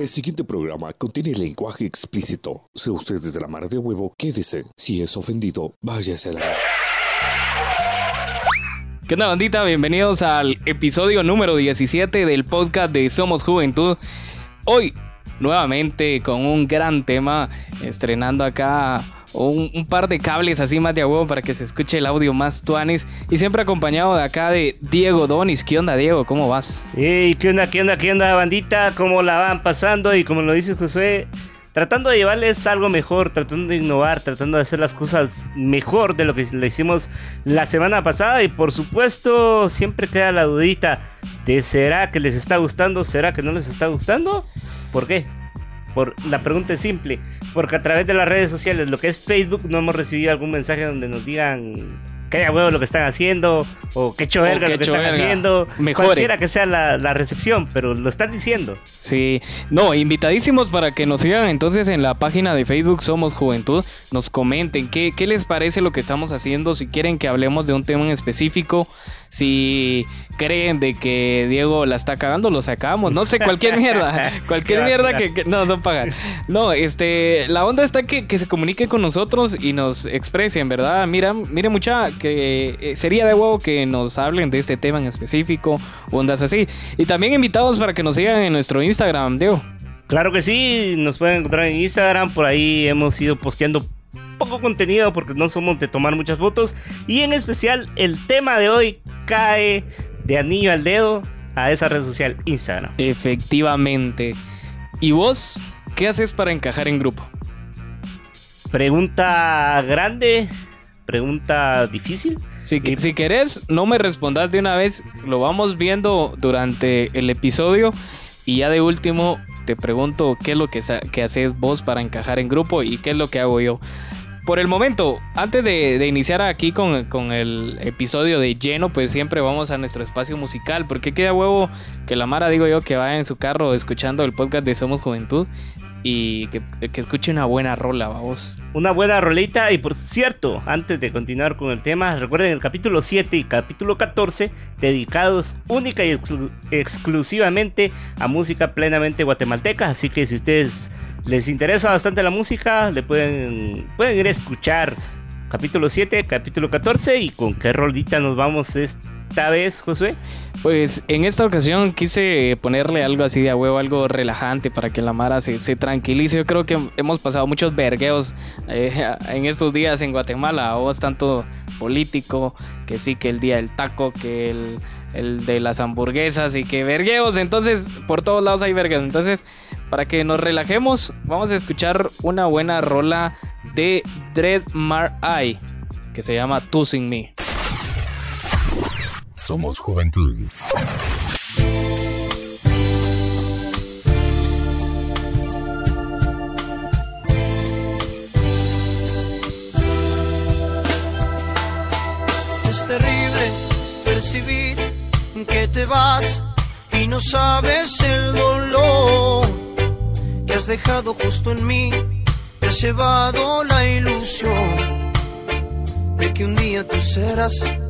El siguiente programa contiene lenguaje explícito. Sea usted desde la mar de huevo, quédese. Si es ofendido, váyase a la... ¿Qué onda, bandita? Bienvenidos al episodio número 17 del podcast de Somos Juventud. Hoy, nuevamente, con un gran tema, estrenando acá un, un par de cables así más de a huevo para que se escuche el audio más tuanis. Y siempre acompañado de acá de Diego Donis. ¿Qué onda, Diego? ¿Cómo vas? ¿qué onda, qué onda, qué onda, bandita? ¿Cómo la van pasando? Y como lo dices, Josué, tratando de llevarles algo mejor, tratando de innovar, tratando de hacer las cosas mejor de lo que le hicimos la semana pasada. Y por supuesto, siempre queda la dudita de ¿será que les está gustando? ¿Será que no les está gustando? ¿Por qué? Por, la pregunta es simple, porque a través de las redes sociales, lo que es Facebook, no hemos recibido algún mensaje donde nos digan que haya huevo lo que están haciendo, o que hecho verga que lo que están verga. haciendo, Mejore. cualquiera que sea la, la recepción, pero lo están diciendo. Sí, no, invitadísimos para que nos sigan entonces en la página de Facebook Somos Juventud, nos comenten qué, qué les parece lo que estamos haciendo, si quieren que hablemos de un tema en específico, si creen de que Diego la está cagando, lo sacamos, no sé, cualquier mierda, cualquier mierda que, que- no, no pagan. No, este, la onda está que, que se comunique con nosotros y nos expresen, ¿verdad? Mira, mire mucha, que eh, sería de huevo que nos hablen de este tema en específico, ondas así. Y también invitados para que nos sigan en nuestro Instagram, Diego. Claro que sí, nos pueden encontrar en Instagram, por ahí hemos ido posteando poco contenido porque no somos de tomar muchas fotos y en especial el tema de hoy cae de anillo al dedo a esa red social Instagram. Efectivamente. ¿Y vos qué haces para encajar en grupo? Pregunta grande, pregunta difícil. Si, Y- si querés, no me respondas de una vez, lo vamos viendo durante el episodio y ya de último te pregunto qué es lo que, que haces vos para encajar en grupo y qué es lo que hago yo. Por el momento, antes de, de iniciar aquí con, con el episodio de lleno, pues siempre vamos a nuestro espacio musical, porque queda huevo que la Mara, digo yo, que vaya en su carro escuchando el podcast de Somos Juventud y que, que escuche una buena rola, vamos. Una buena rolita y por cierto, antes de continuar con el tema, recuerden el capítulo 7 y capítulo 14 dedicados única y exclu- exclusivamente a música plenamente guatemalteca, así que si ustedes les interesa bastante la música, le pueden pueden ir a escuchar capítulo 7, capítulo 14 y con qué rolita nos vamos esta vez, Josué. Pues en esta ocasión quise ponerle algo así de a huevo, algo relajante para que la Mara se, se tranquilice. Yo creo que hemos pasado muchos vergueos eh, en estos días en Guatemala. A vos tanto político, que sí que el día del taco, que el, el de las hamburguesas y que vergueos. Entonces, por todos lados hay vergueos. Entonces, para que nos relajemos, vamos a escuchar una buena rola de Dread Mar Eye, que se llama Tú Sin Me. Somos Juventud. Es terrible percibir que te vas y no sabes el dolor que has dejado justo en mí. Te has llevado la ilusión de que un día tú serás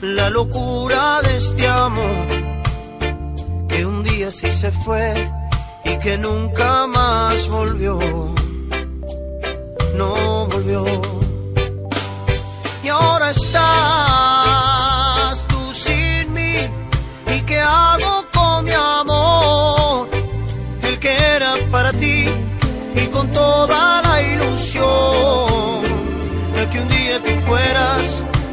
la locura de este amor que un día sí se fue y que nunca más volvió, no volvió. Y ahora estás tú sin mí y qué hago con mi amor, el que era para ti y con toda la ilusión de que un día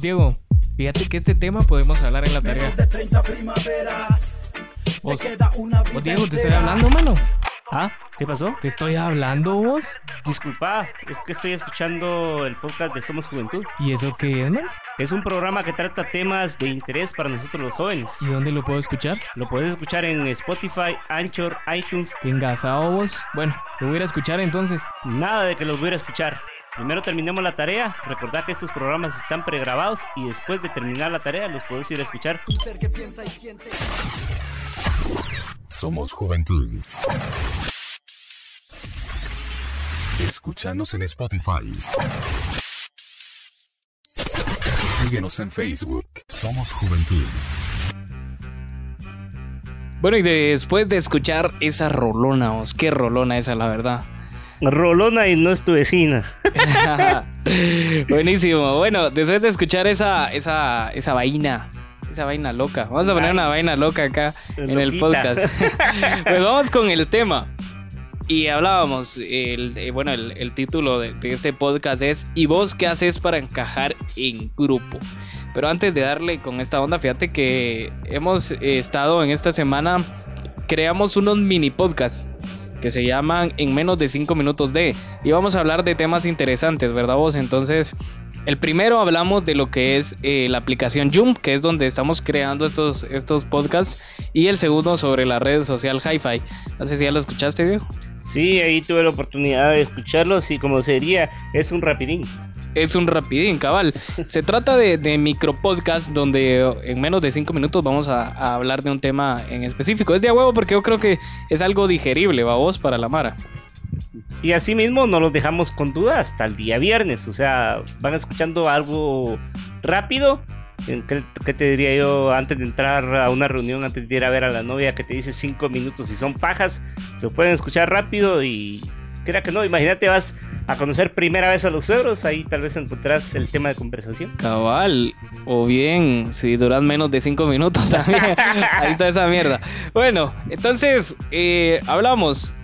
Diego, fíjate que este tema podemos hablar en la tarea. de 30 primaveras. Vos, Te queda una vida vos, Diego, te estoy hablando, mano. ¿Ah? ¿Qué pasó? Te estoy hablando, vos. Disculpa, es que estoy escuchando el podcast de Somos Juventud. ¿Y eso qué es, man? Es un programa que trata temas de interés para nosotros los jóvenes. ¿Y dónde lo puedo escuchar? Lo puedes escuchar en Spotify, Anchor, iTunes. ¿Qué engasado vos? Bueno, lo voy a ir a escuchar entonces. Nada de que los voy a escuchar. Primero terminemos la tarea. Recordad que estos programas están pregrabados y después de terminar la tarea los puedes ir a escuchar. Somos Juventud. Escúchanos en Spotify. Síguenos en Facebook. Somos Juventud. Bueno, y después de escuchar esa rolona, vos, qué rolona esa, la verdad. Rolona y no es tu vecina. Buenísimo. Bueno, después de escuchar esa, esa, esa vaina, esa vaina loca. Vamos a poner una vaina loca acá en el podcast. pues vamos con el tema. Y hablábamos, el, eh, bueno, el, el título de, de este podcast es ¿Y vos qué haces para encajar en grupo? Pero antes de darle con esta onda, fíjate que hemos estado en esta semana, creamos unos mini podcasts que se llaman En menos de 5 minutos de. Y vamos a hablar de temas interesantes, ¿verdad vos? Entonces, el primero hablamos de lo que es eh, la aplicación Zoom, que es donde estamos creando estos, estos podcasts. Y el segundo sobre la red social Hi-Fi. No sé si ya lo escuchaste, Diego. Sí, ahí tuve la oportunidad de escucharlos y como se diría, es un rapidín. Es un rapidín, cabal. Se trata de, de micro podcast donde en menos de 5 minutos vamos a, hablar de un tema en específico. Es de a huevo porque yo creo que es algo digerible, va vos, para la Mara. Y así mismo no los dejamos con duda hasta el día viernes. O sea, van escuchando algo rápido. ¿Qué, qué te diría yo antes de entrar a una reunión, antes de ir a ver a la novia que te dice cinco minutos y son pajas? Lo pueden escuchar rápido y crea que no. Imagínate, vas a conocer primera vez a los suegros, ahí tal vez encontrarás el tema de conversación. Cabal, o bien, si duran menos de 5 minutos. Ahí está esa mierda. Bueno, entonces, eh, hablamos.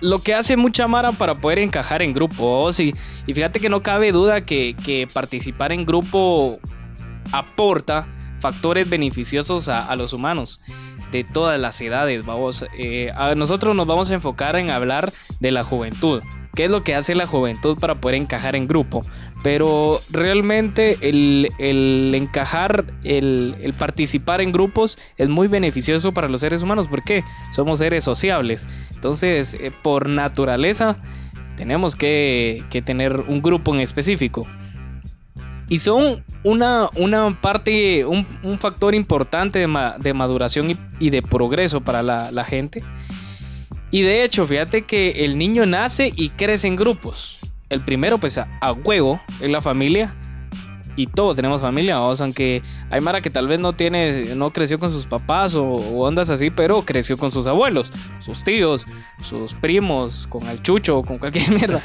Lo que hace mucha Mara para poder encajar en grupo. oh, sí. Y fíjate que no cabe duda que, que participar en grupo aporta factores beneficiosos a los humanos de todas las edades, vamos. Eh, a nosotros nos vamos a enfocar en hablar de la juventud. qué es lo que hace la juventud para poder encajar en grupo. Pero realmente el, el encajar, el, el participar en grupos es muy beneficioso para los seres humanos. ¿Por qué? Somos seres sociables. Entonces, eh, por naturaleza, tenemos que, que tener un grupo en específico. Y son una, una parte, un, un factor importante de, de maduración y, de progreso para la, gente. Y de hecho, fíjate que el niño nace y crece en grupos. El primero, pues a, a huevo, es la familia. Y todos tenemos familia, vamos, aunque hay Mara que tal vez no tiene, no creció con sus papás o, ondas así, pero creció con sus abuelos, sus tíos, sus primos, con el chucho, con cualquier mierda.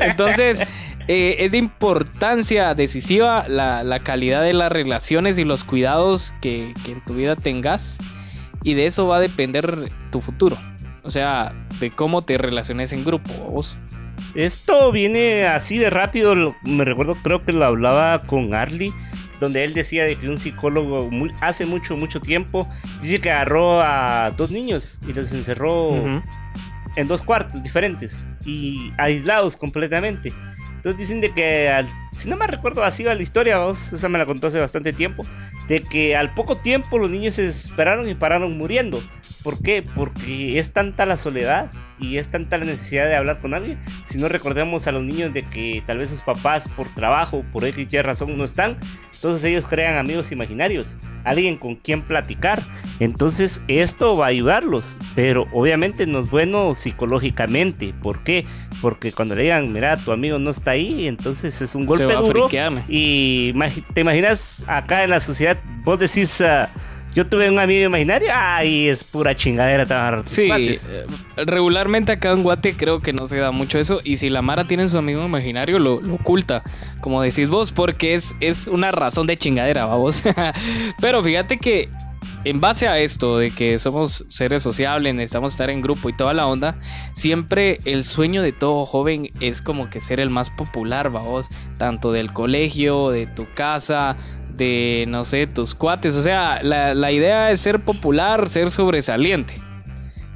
Entonces, eh, es de importancia decisiva la, la calidad de las relaciones y los cuidados que, que en tu vida tengas. Y de eso va a depender tu futuro. O sea, de cómo te relaciones en grupo, vos. Esto viene así de rápido. Me recuerdo, creo que lo hablaba con Arlie, donde él decía de que un psicólogo muy- hace mucho, mucho tiempo dice que agarró a dos niños y los encerró en dos cuartos diferentes y aislados completamente. Entonces dicen de que, al- si no me recuerdo, así va la historia, esa me la contó hace bastante tiempo, de que al poco tiempo los niños se desesperaron y pararon muriendo. ¿Por qué? Porque es tanta la soledad y es tanta la necesidad de hablar con alguien. Si no recordemos a los niños de que tal vez sus papás por trabajo, por X y razón no están, entonces ellos crean amigos imaginarios, alguien con quien platicar. Entonces esto va a ayudarlos, pero obviamente no es bueno psicológicamente. ¿Por qué? Porque cuando le digan, mira, tu amigo no está ahí, entonces es un Se golpe duro. Y te imaginas acá en la sociedad, vos decís, ah, yo tuve un amigo imaginario, ay, es pura chingadera. tus Sí, cuates". eh, regularmente acá en Guate creo que no se da mucho eso. Y si la Mara tiene su amigo imaginario, lo, lo oculta, como decís vos, porque es, es una razón de chingadera, vamos. Pero fíjate que en base a esto de que somos seres sociables, necesitamos estar en grupo y toda la onda, siempre el sueño de todo joven es como que ser el más popular, vamos, tanto del colegio, de tu casa, de, no sé, tus cuates. O sea, la, la idea es ser popular, ser sobresaliente.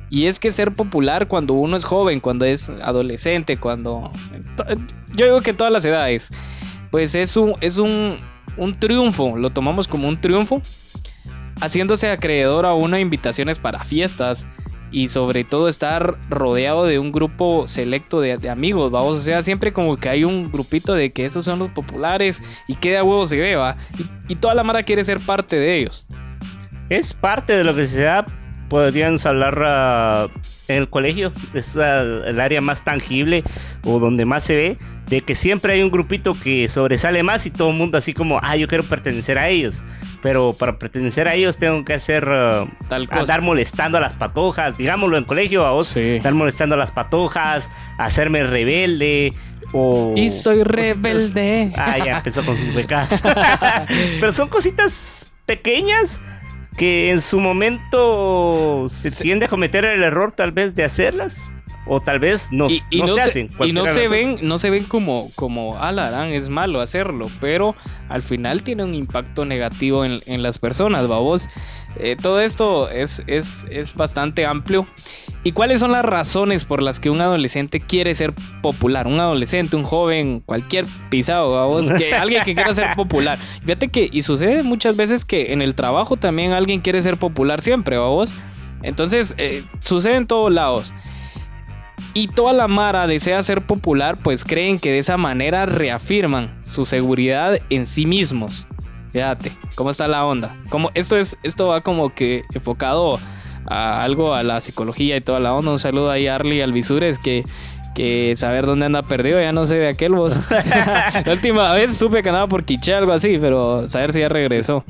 Y es que ser popular cuando uno es joven, cuando es adolescente, cuando... Yo digo que todas las edades. Pues es un, es un, un triunfo, lo tomamos como un triunfo. Haciéndose acreedor a una invitaciones para fiestas. Y sobre todo estar rodeado de un grupo selecto de, amigos, vamos. O sea, siempre como que hay un grupito de que esos son los populares y que de a huevo se beba. Y, y toda la mara quiere ser parte de ellos. Es parte de lo que se da, podríamos hablar en el colegio, es el área más tangible o donde más se ve, de que siempre hay un grupito que sobresale más y todo el mundo así como, ah, yo quiero pertenecer a ellos. Pero para pertenecer a ellos tengo que hacer, ah, Tal cosa. andar molestando a las patojas, digámoslo en colegio, a vos, Sí. estar molestando a las patojas, hacerme rebelde. O Y soy rebelde. Ah, ya empezó con sus pecados. Pero son cositas pequeñas que en su momento se tiende a cometer el error tal vez de hacerlas o tal vez no, y, y no no se hacen. y no se ven, no se ven como, como ah, la gran, es malo hacerlo, pero al final tiene un impacto negativo en, en las personas, babos. Eh, todo esto es, es, es bastante amplio. ¿Y cuáles son las razones por las que un adolescente quiere ser popular? Un adolescente, un joven, cualquier pisado, babos, que alguien que quiera ser popular. Fíjate que, y sucede muchas veces que en el trabajo también alguien quiere ser popular siempre, babos. Entonces, eh, sucede en todos lados. Y toda la Mara desea ser popular, pues creen que de esa manera reafirman su seguridad en sí mismos. Fíjate, cómo está la onda. Como esto es, esto va como que enfocado a algo a la psicología y toda la onda. Un saludo ahí a Arlie Alvisures que, que saber dónde anda perdido, ya no sé de aquel vos. la última vez supe que andaba por Quiché, algo así, pero saber si ya regresó.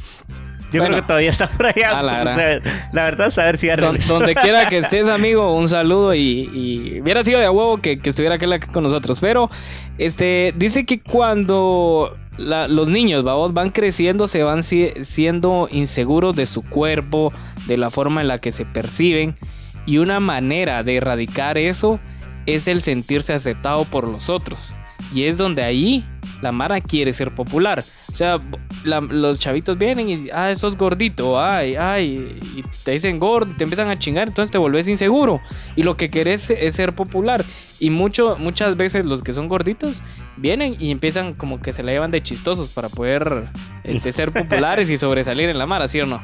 Yo bueno. creo que todavía está por allá. La o gran. sea, la verdad, saber si ya regresó. donde quiera que estés, amigo, un saludo y, y hubiera sido de huevo que, que estuviera aquel con nosotros. Pero, este, dice que cuando los niños, van creciendo, se van si- siendo inseguros de su cuerpo, de la forma en la que se perciben. Y una manera de erradicar eso es el sentirse aceptado por los otros. Y es donde ahí la Mara quiere ser popular. O sea, la- los chavitos vienen y, ah, sos gordito, ay, ay, y te dicen gordo, te empiezan a chingar, entonces te volvés inseguro. Y lo que querés es ser popular. Y mucho, muchas veces los que son gorditos vienen y empiezan como que se la llevan de chistosos para poder este, ser populares y sobresalir en la mar, ¿sí o no?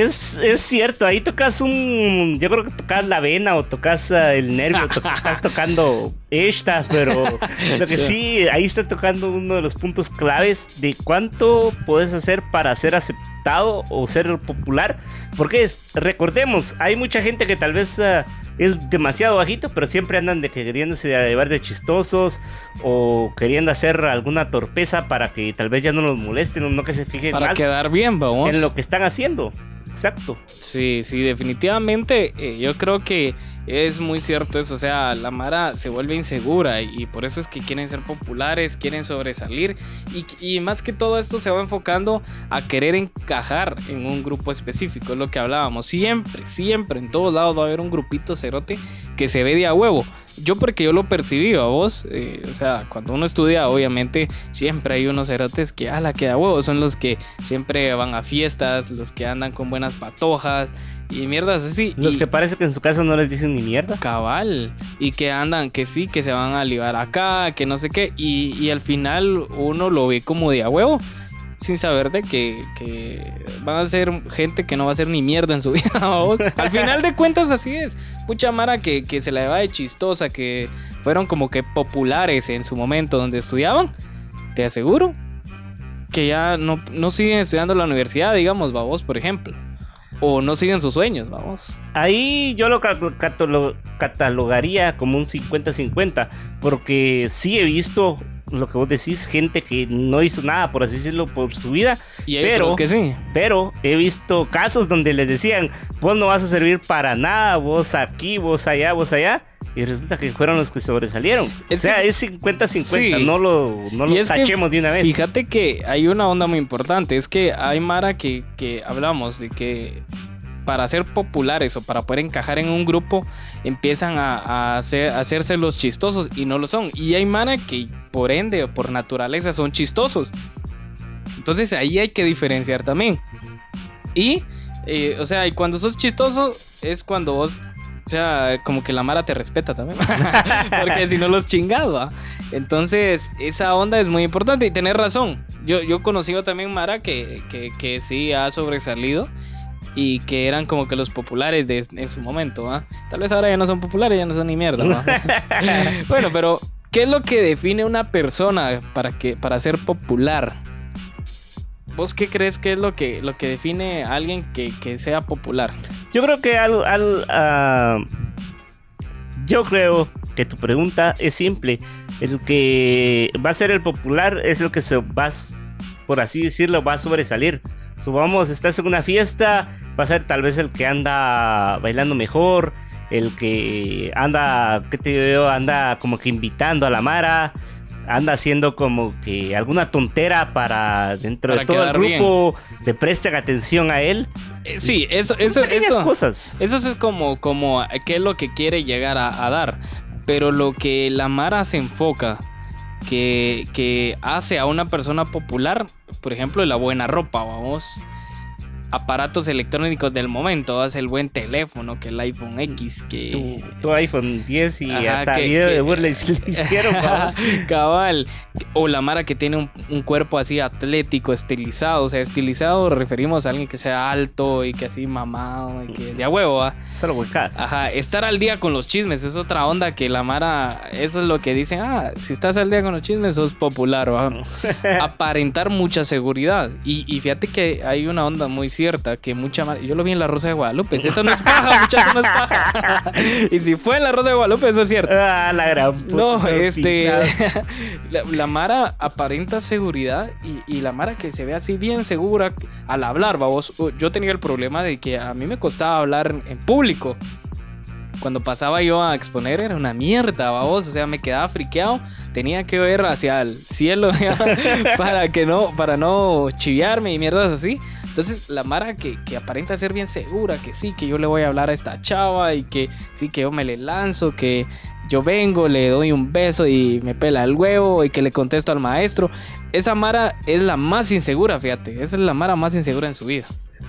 Es, es cierto, ahí tocas un. Yo creo que tocas la vena o tocas ah, el nervio, to- estás tocando esta, pero lo que sí, ahí está tocando uno de los puntos claves de cuánto puedes hacer para ser aceptado o ser popular. Porque recordemos, hay mucha gente que tal vez ah, es demasiado bajito, pero siempre andan de que queriéndose llevar de chistosos o queriendo hacer alguna torpeza para que tal vez ya no los molesten o no que se fijen Para más quedar bien, vamos. en lo que están haciendo. Exacto. Sí, sí, definitivamente eh, yo creo que es muy cierto eso, o sea, la Mara se vuelve insegura y, por eso es que quieren ser populares, quieren sobresalir y, y más que todo esto se va enfocando a querer encajar en un grupo específico, es lo que hablábamos, siempre, siempre, en todos lados va a haber un grupito cerote que se ve de a huevo. Yo porque yo lo percibí a vos, eh, o sea, cuando uno estudia obviamente siempre hay unos cerotes que a la que da huevo, son los que siempre van a fiestas, los que andan con buenas patojas y mierdas así. Los y- que parece que en su casa no les dicen ni mierda. Cabal, y que andan, que sí, que se van a libar acá, que no sé qué, y, y al final uno lo ve como de a huevo, sin saber de que, van a ser gente que no va a hacer ni mierda en su vida. ¿vos? al final de cuentas así es. Mucha mara que, que se la lleva de chistosa, que fueron como que populares en su momento donde estudiaban, te aseguro que ya no, no siguen estudiando en la universidad, digamos, vamos, por ejemplo. O no siguen sus sueños, vamos. Ahí yo lo ca- catalo- catalogaría como un 50-50, porque sí he visto lo que vos decís, gente que no hizo nada, por así decirlo, por su vida, Y hay Pero- que sí. pero he visto casos donde les decían, vos no vas a servir para nada, vos aquí, vos allá, vos allá. Y resulta que fueron los que sobresalieron. Es o sea, que- es 50-50, Sí. no lo, no lo que, de una vez. Fíjate que hay una onda muy importante. Es que hay Mara que, que hablamos de que para ser populares o para poder encajar en un grupo empiezan a, a hacer- a hacerse los chistosos y no lo son. Y hay Mara que por ende o por naturaleza son chistosos. Entonces ahí hay que diferenciar también. Y, eh, o sea, y cuando sos chistoso es cuando vos, o sea, como que la Mara te respeta también. Porque si no los chingado. Entonces, esa onda es muy importante y tenés razón. Yo, yo he conocido también Mara que, que, que sí ha sobresalido y que eran como que los populares de, en su momento, ¿va? Tal vez ahora ya no son populares, ya no son ni mierda, ¿va? bueno, pero ¿qué es lo que define una persona para, que, para ser popular? ¿Vos qué crees que es lo que, lo que define a alguien que, que sea popular? Yo creo que al, al, ah, yo creo que tu pregunta es simple. El que va a ser el popular es el que se va, por así decirlo, va a sobresalir. Subamos, estás en una fiesta, va a ser tal vez el que anda bailando mejor, el que anda, ¿qué te digo yo? Anda como que invitando a la Mara. Anda haciendo como que alguna tontera para dentro Para de todo el bien. grupo le presten atención a él. Eh, sí, eso, Son eso, eso. cosas. Eso es como, como qué es lo que quiere llegar a, a dar. Pero lo que la Mara se enfoca, que, que hace a una persona popular, por ejemplo, la buena ropa, vamos. Aparatos electrónicos del momento, hace el buen teléfono, que el iPhone X, que... tu, tu iPhone 10 y Ajá, hasta que- video que- de burla hicieron. Cabal. O la Mara que tiene un, un cuerpo así atlético, estilizado. O sea, estilizado referimos a alguien que sea alto y que así mamado y que de a huevo, ¿va? Solo huecas. Ajá, estar al día con los chismes es otra onda que la Mara, eso es lo que dicen, ah, si estás al día con los chismes sos popular, ¿va? aparentar mucha seguridad. Y, y fíjate que hay una onda muy cierta que mucha Mara, yo lo vi en la Rosa de Guadalupe, esto no es paja, muchachos, no es paja. y si fue en la Rosa de Guadalupe, eso es cierto. Ah, la gran puta, No, este. la, la Mara aparenta seguridad y, y la Mara que se ve así bien segura al hablar, vamos. Yo tenía el problema de que a mí me costaba hablar en público. Cuando pasaba yo a exponer era una mierda, vamos. O sea, me quedaba friqueado. Tenía que ver hacia el cielo para que no, para no chiviarme y mierdas así. Entonces, la Mara que, que aparenta ser bien segura, que sí, que yo le voy a hablar a esta chava y que sí, que yo me le lanzo, que yo vengo, le doy un beso y me pela el huevo y que le contesto al maestro. Esa Mara es la más insegura, fíjate. Esa es la Mara más insegura en su vida.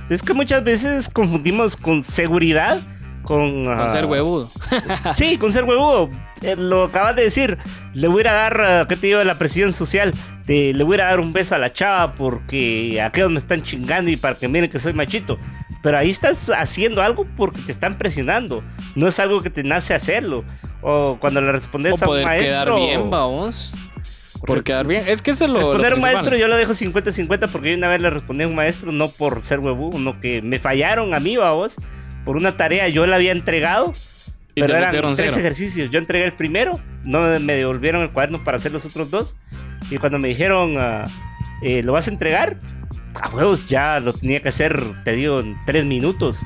Es que muchas veces confundimos con seguridad con, Con ah, ser huevudo. Sí, con ser huevudo. Eh, lo acabas de decir. Le voy a dar, ah, ¿qué te digo? La presión social. De, le voy a dar un beso a la chava porque aquellos me están chingando y para que miren que soy machito. Pero ahí estás haciendo algo porque te están presionando. No es algo que te nace hacerlo. O cuando le respondes O a un poder maestro. quedar bien, vamos. Por quedar bien. Es que eso es lo. Responder lo a un maestro yo lo dejo 50-50 porque yo una vez le respondí a un maestro no por ser huevudo, no que me fallaron a mí, vos por una tarea yo la había entregado, Y pero eran tres cero. ejercicios. Yo entregué el primero, no me devolvieron el cuaderno para hacer los otros dos. Y cuando me dijeron, ah, eh, ¿lo vas a entregar? A huevos, ya lo tenía que hacer, te digo, en tres minutos.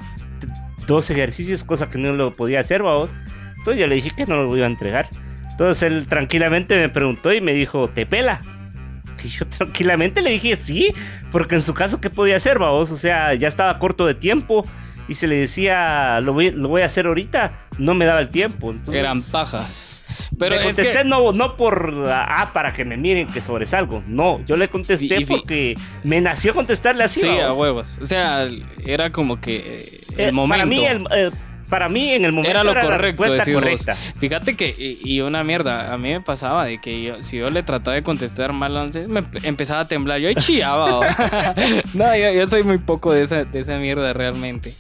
Dos ejercicios, cosa que no lo podía hacer, vamos. Entonces yo le dije que no lo iba a entregar. Entonces él tranquilamente me preguntó y me dijo, ¿te pela? Y yo tranquilamente le dije sí, porque en su caso, ¿qué podía hacer, vamos? O sea, ya estaba corto de tiempo y se le decía, lo voy, lo voy a hacer ahorita, no me daba el tiempo. Entonces, Eran pajas. Pero le es contesté que. no, no por, ah, para que me miren que sobresalgo. No, yo le contesté Y- y fi- porque me nació contestarle así. Sí, a huevos. O sea, era como que eh, el Eh, momento. Para mí, el- eh, para mí, en el momento era lo la correcto, respuesta decís vos. correcta. Fíjate que, y, y una mierda, a mí me pasaba de que yo, si yo le trataba de contestar mal, antes, me empe- empezaba a temblar. Yo ahí chillaba. no, yo, yo soy muy poco de esa, de esa mierda realmente.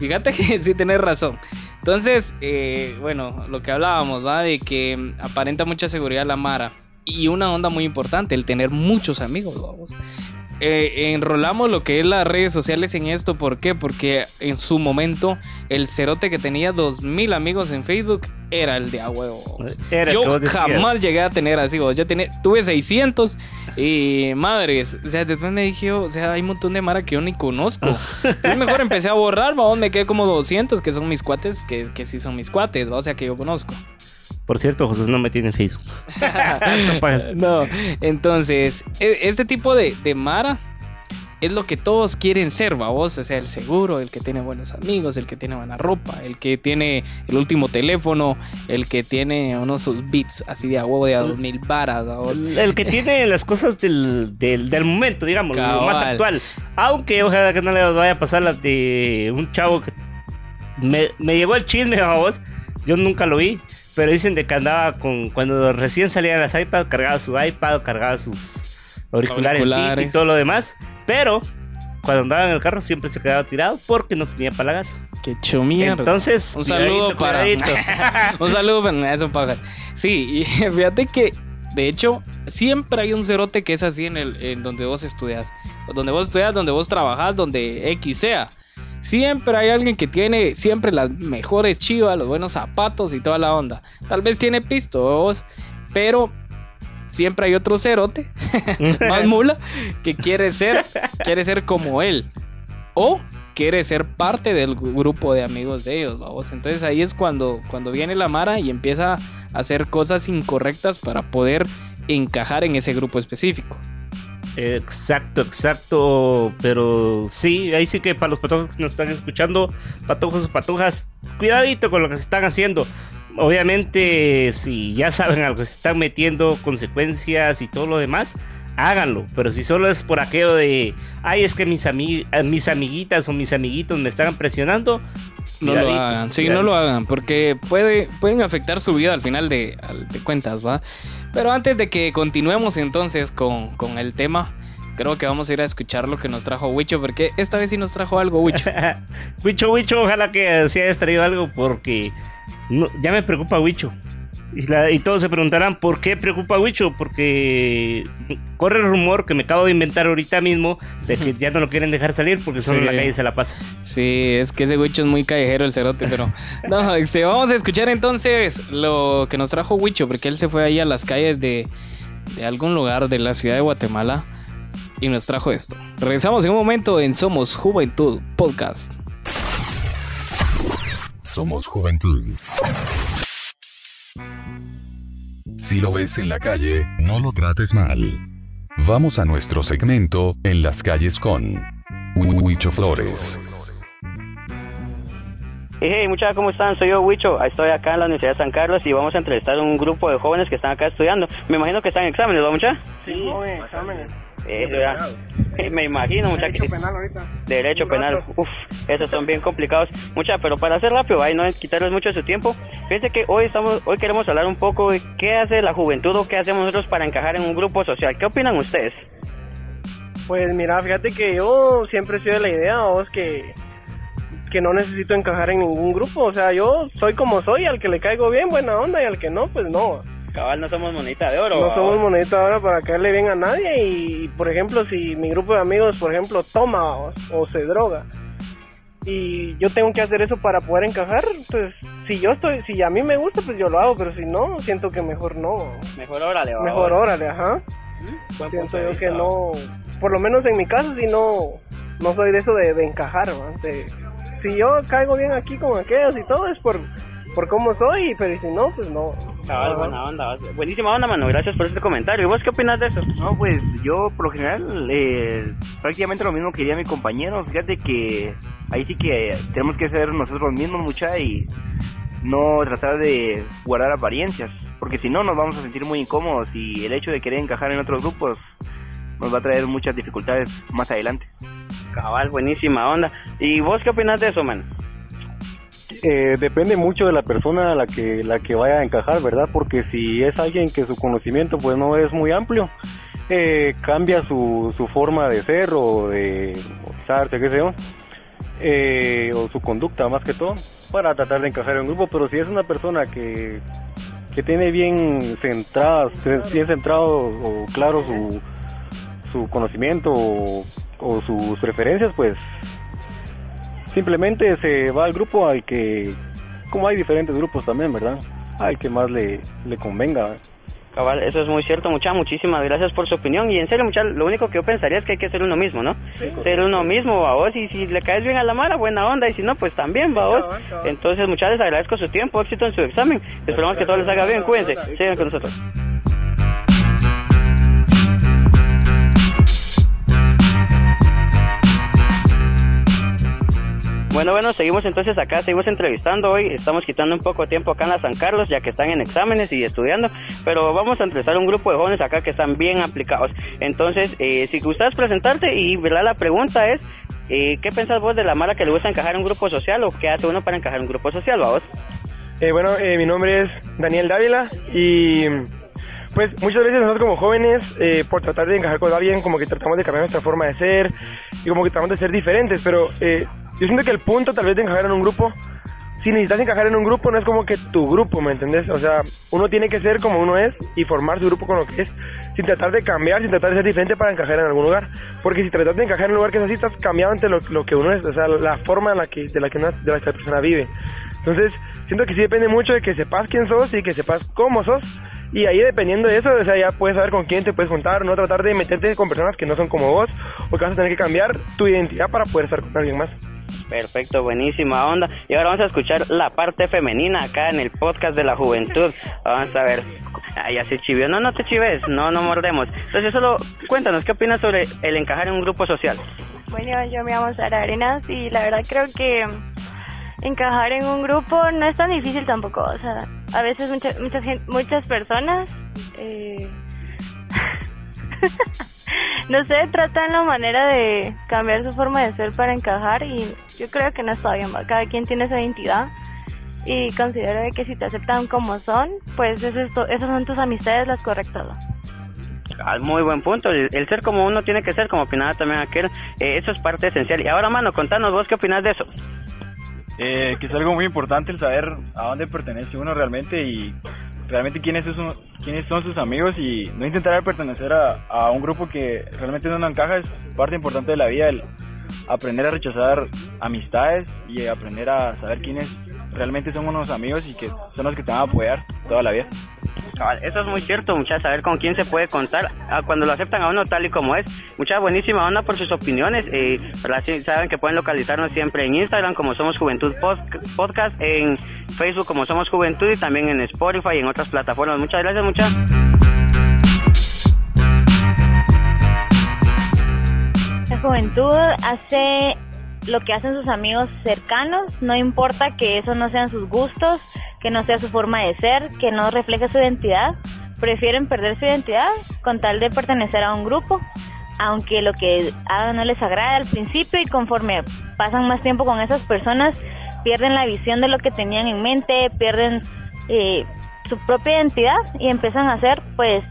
Fíjate que sí tenés razón. Entonces, eh, bueno, lo que hablábamos, ¿va? De que mm, aparenta mucha seguridad la Mara. Y una onda muy importante, el tener muchos amigos, vamos. Eh, enrolamos lo que es las redes sociales en esto, ¿por qué? Porque en su momento el cerote que tenía 2000 amigos en Facebook era el de a huevo. vamos. Era el que Yo jamás llegué a tener así, vos. yo tenía, tuve 600 y madres, o sea, después me dije, o sea, hay un montón de mara que yo ni conozco. Yo mejor empecé a borrar, me quedé como 200 que son mis cuates, que, que sí son mis cuates, ¿va? o sea, que yo conozco. Por cierto, José no me tiene en Facebook. No, entonces, e- este tipo de, de Mara es lo que todos quieren ser, vos, o sea, el seguro, el que tiene buenos amigos, el que tiene buena ropa, el que tiene el último teléfono, el que tiene unos sus beats así de a huevo de a dos mil varas. El, el que tiene las cosas del, del, del momento, digamos, lo más actual. Aunque ojalá que no le vaya a pasar las de un chavo que me, me llegó el chisme a vos. Yo nunca lo vi. Pero dicen de que andaba con. Cuando recién salían las iPads, cargaba su iPad, cargaba sus auriculares, Auriculares. y todo lo demás. Pero cuando andaba en el carro siempre se quedaba tirado porque no tenía para la gas. Qué chumierda. Entonces, Un saludo para. un saludo para eso pajas. Sí, y fíjate que de hecho siempre hay un cerote que es así en el en donde vos estudias, donde vos estudias, donde vos trabajas, donde X sea. Siempre hay alguien que tiene siempre las mejores chivas, los buenos zapatos y toda la onda. Tal vez tiene pisto, vos, pero siempre hay otro cerote, más mula, que quiere ser, quiere ser como él. O quiere ser parte del grupo de amigos de ellos, vamos. Entonces ahí es cuando, cuando viene la Mara y empieza a hacer cosas incorrectas para poder encajar en ese grupo específico. Exacto, exacto. Pero sí, ahí sí que para los patojos que nos están escuchando, patojos o patojas, cuidadito con lo que se están haciendo. Obviamente, si ya saben a lo que se están metiendo, consecuencias y todo lo demás, háganlo. Pero si solo es por aquello de, ay, es que mis, ami- eh, mis amiguitas o mis amiguitos me están presionando, No lo hagan, sí, cuidadito. no lo hagan, porque puede, pueden afectar su vida al final de, de cuentas, ¿va? Pero antes de que continuemos entonces con, con el tema, creo que vamos a ir a escuchar lo que nos trajo Wicho, porque esta vez sí nos trajo algo, Wicho. Wicho, Wicho, ojalá que se hayas traído algo porque no- ya me preocupa Wicho. Y, la- y todos se preguntarán por qué preocupa Wicho, porque corre el rumor que me acabo de inventar ahorita mismo de que ya no lo quieren dejar salir porque solo en la calle se la pasa. Sí, es que ese Wicho es muy callejero el cerote, pero... No, este, vamos a escuchar entonces lo que nos trajo Wicho, porque él se fue ahí a las calles de, de algún lugar de la ciudad de Guatemala y nos trajo esto. Regresamos en un momento en Somos Juventud Podcast. Somos juventud. Si lo ves en la calle, no lo trates mal. Vamos a nuestro segmento, En las calles con Huicho Flores. Hey, muchachos, ¿cómo están? Soy yo, Huicho. Estoy acá en la Universidad de San Carlos y vamos a entrevistar a un grupo de jóvenes que están acá estudiando. Me imagino que están en exámenes, ¿va, muchachos? Sí, exámenes. Eso. Me imagino, muchachos. Derecho penal ahorita. Derecho penal. Uf, esos son bien complicados. Mucha, pero para hacer rápido, ahí no es quitarles mucho de su tiempo. Fíjense que hoy estamos, hoy queremos hablar un poco de qué hace la juventud o qué hacemos nosotros para encajar en un grupo social. ¿Qué opinan ustedes? Pues mira, fíjate que yo siempre he sido de la idea, vos, que, que no necesito encajar en ningún grupo. O sea, yo soy como soy, al que le caigo bien, buena onda, y al que no, pues no. Cabal, no somos monita de oro. No somos monedita ahora para caerle bien a nadie. Y, por ejemplo, si mi grupo de amigos, por ejemplo, toma o, o se droga, y yo tengo que hacer eso para poder encajar, pues si yo estoy, si a mí me gusta, pues yo lo hago, pero si no, siento que mejor no. Mejor órale, va. Mejor órale, ajá. Punto Siento de yo que no, por lo menos en mi caso, si no, no soy de eso de, de encajar. De- si yo caigo bien aquí con aquellos y todo, es por, por cómo soy, pero si no, pues no. Cabal, buena onda. Buenísima onda, mano. Gracias por este comentario. ¿Y vos qué opinas de eso? No, pues yo por lo general eh, prácticamente lo mismo que diría mi compañero. Fíjate que ahí sí que tenemos que ser nosotros mismos mucha y no tratar de guardar apariencias, porque si no nos vamos a sentir muy incómodos y el hecho de querer encajar en otros grupos nos va a traer muchas dificultades más adelante. Cabal, buenísima onda. ¿Y vos qué opinas de eso, man? Eh, depende mucho de la persona a la que la que vaya a encajar, ¿verdad? Porque si es alguien que su conocimiento pues no es muy amplio, eh, cambia su, su forma de ser o de usarse, qué sé yo, eh, o su conducta más que todo, para tratar de encajar en un grupo. Pero si es una persona que, que tiene bien centrada, bien centrado o claro su, su conocimiento o, o sus preferencias, pues simplemente se va al grupo al que, como hay diferentes grupos también, ¿verdad? Al que más le, le convenga. Cabal, eso es muy cierto, mucha, muchísimas gracias por su opinión. Y en serio, mucha, lo único que yo pensaría es que hay que ser uno mismo, ¿no? Ser uno mismo, va vos, y si le caes bien a la mara, buena onda, y si no, pues también, va vos. Entonces, muchas les agradezco su tiempo, éxito en su examen. Esperamos que todo les haga bien, cuídense, sigan con nosotros. Bueno, bueno, seguimos entonces acá, seguimos entrevistando hoy, estamos quitando un poco de tiempo acá en la San Carlos, ya que están en exámenes y estudiando, pero vamos a entrevistar un grupo de jóvenes acá que están bien aplicados. Entonces, eh, si gustas presentarte y ¿verdad? la pregunta es, eh, ¿qué pensás vos de la mala que le gusta encajar en un grupo social o qué hace uno para encajar en un grupo social, vos? Eh, bueno, eh, mi nombre es Daniel Dávila y pues muchas veces nosotros como jóvenes, eh, por tratar de encajar con alguien, como que tratamos de cambiar nuestra forma de ser y como que tratamos de ser diferentes, pero eh, yo siento que el punto tal vez de encajar en un grupo, si necesitas encajar en un grupo, no es como que tu grupo, ¿me entendés? O sea, uno tiene que ser como uno es y formar su grupo con lo que es, sin tratar de cambiar, sin tratar de ser diferente para encajar en algún lugar. Porque si tratas de encajar en un lugar que es así, estás cambiando ante lo, lo que uno es, o sea, la forma en la que, de la que una, de la que la persona vive. Entonces, siento que sí depende mucho de que sepas quién sos y que sepas cómo sos. Y ahí dependiendo de eso, o sea, ya puedes saber con quién te puedes juntar, no tratar de meterte con personas que no son como vos, o que vas a tener que cambiar tu identidad para poder estar con alguien más. Perfecto, buenísima onda. Y ahora vamos a escuchar la parte femenina acá en el podcast de la juventud. Vamos a ver. Ay, ya se chivió. No, no te chives, no, no mordemos. Entonces, solo cuéntanos, ¿qué opinas sobre el encajar en un grupo social? Bueno, yo me llamo Sara Arenas y la verdad creo que encajar en un grupo no es tan difícil tampoco. O sea, a veces muchas gen- muchas personas, eh, no sé, tratan la manera de cambiar su forma de ser para encajar y yo creo que no está bien. Cada quien tiene su identidad y considero de que si te aceptan como son, pues es to- esas son tus amistades las correctas. Ah, muy buen punto. El, el ser como uno tiene que ser, como opinaba también aquel. eh, eso es parte esencial. Y ahora, mano, contanos vos qué opinas de eso. Eh, que es algo muy importante el saber a dónde pertenece uno realmente y realmente quiénes, es quiénes son sus amigos y no intentar pertenecer a, un grupo que realmente no encaja es parte importante de la vida, el aprender a rechazar amistades y aprender a saber quiénes realmente son unos amigos y que son los que te van a apoyar toda la vida. Eso es muy cierto, muchachos, saber con quién se puede contar ah, cuando lo aceptan a uno tal y como es. Muchas buenísima onda por sus opiniones. Eh, saben que pueden localizarnos siempre en Instagram como Somos Juventud Pod- Podcast, en Facebook como Somos Juventud y también en Spotify y en otras plataformas. Muchas gracias, muchas. La juventud hace lo que hacen sus amigos cercanos, no importa que eso no sean sus gustos, que no sea su forma de ser, que no refleje su identidad, prefieren perder su identidad con tal de pertenecer a un grupo, aunque lo que hagan no les agrade al principio y conforme pasan más tiempo con esas personas, pierden la visión de lo que tenían en mente, pierden eh, su propia identidad y empiezan a hacer, pues,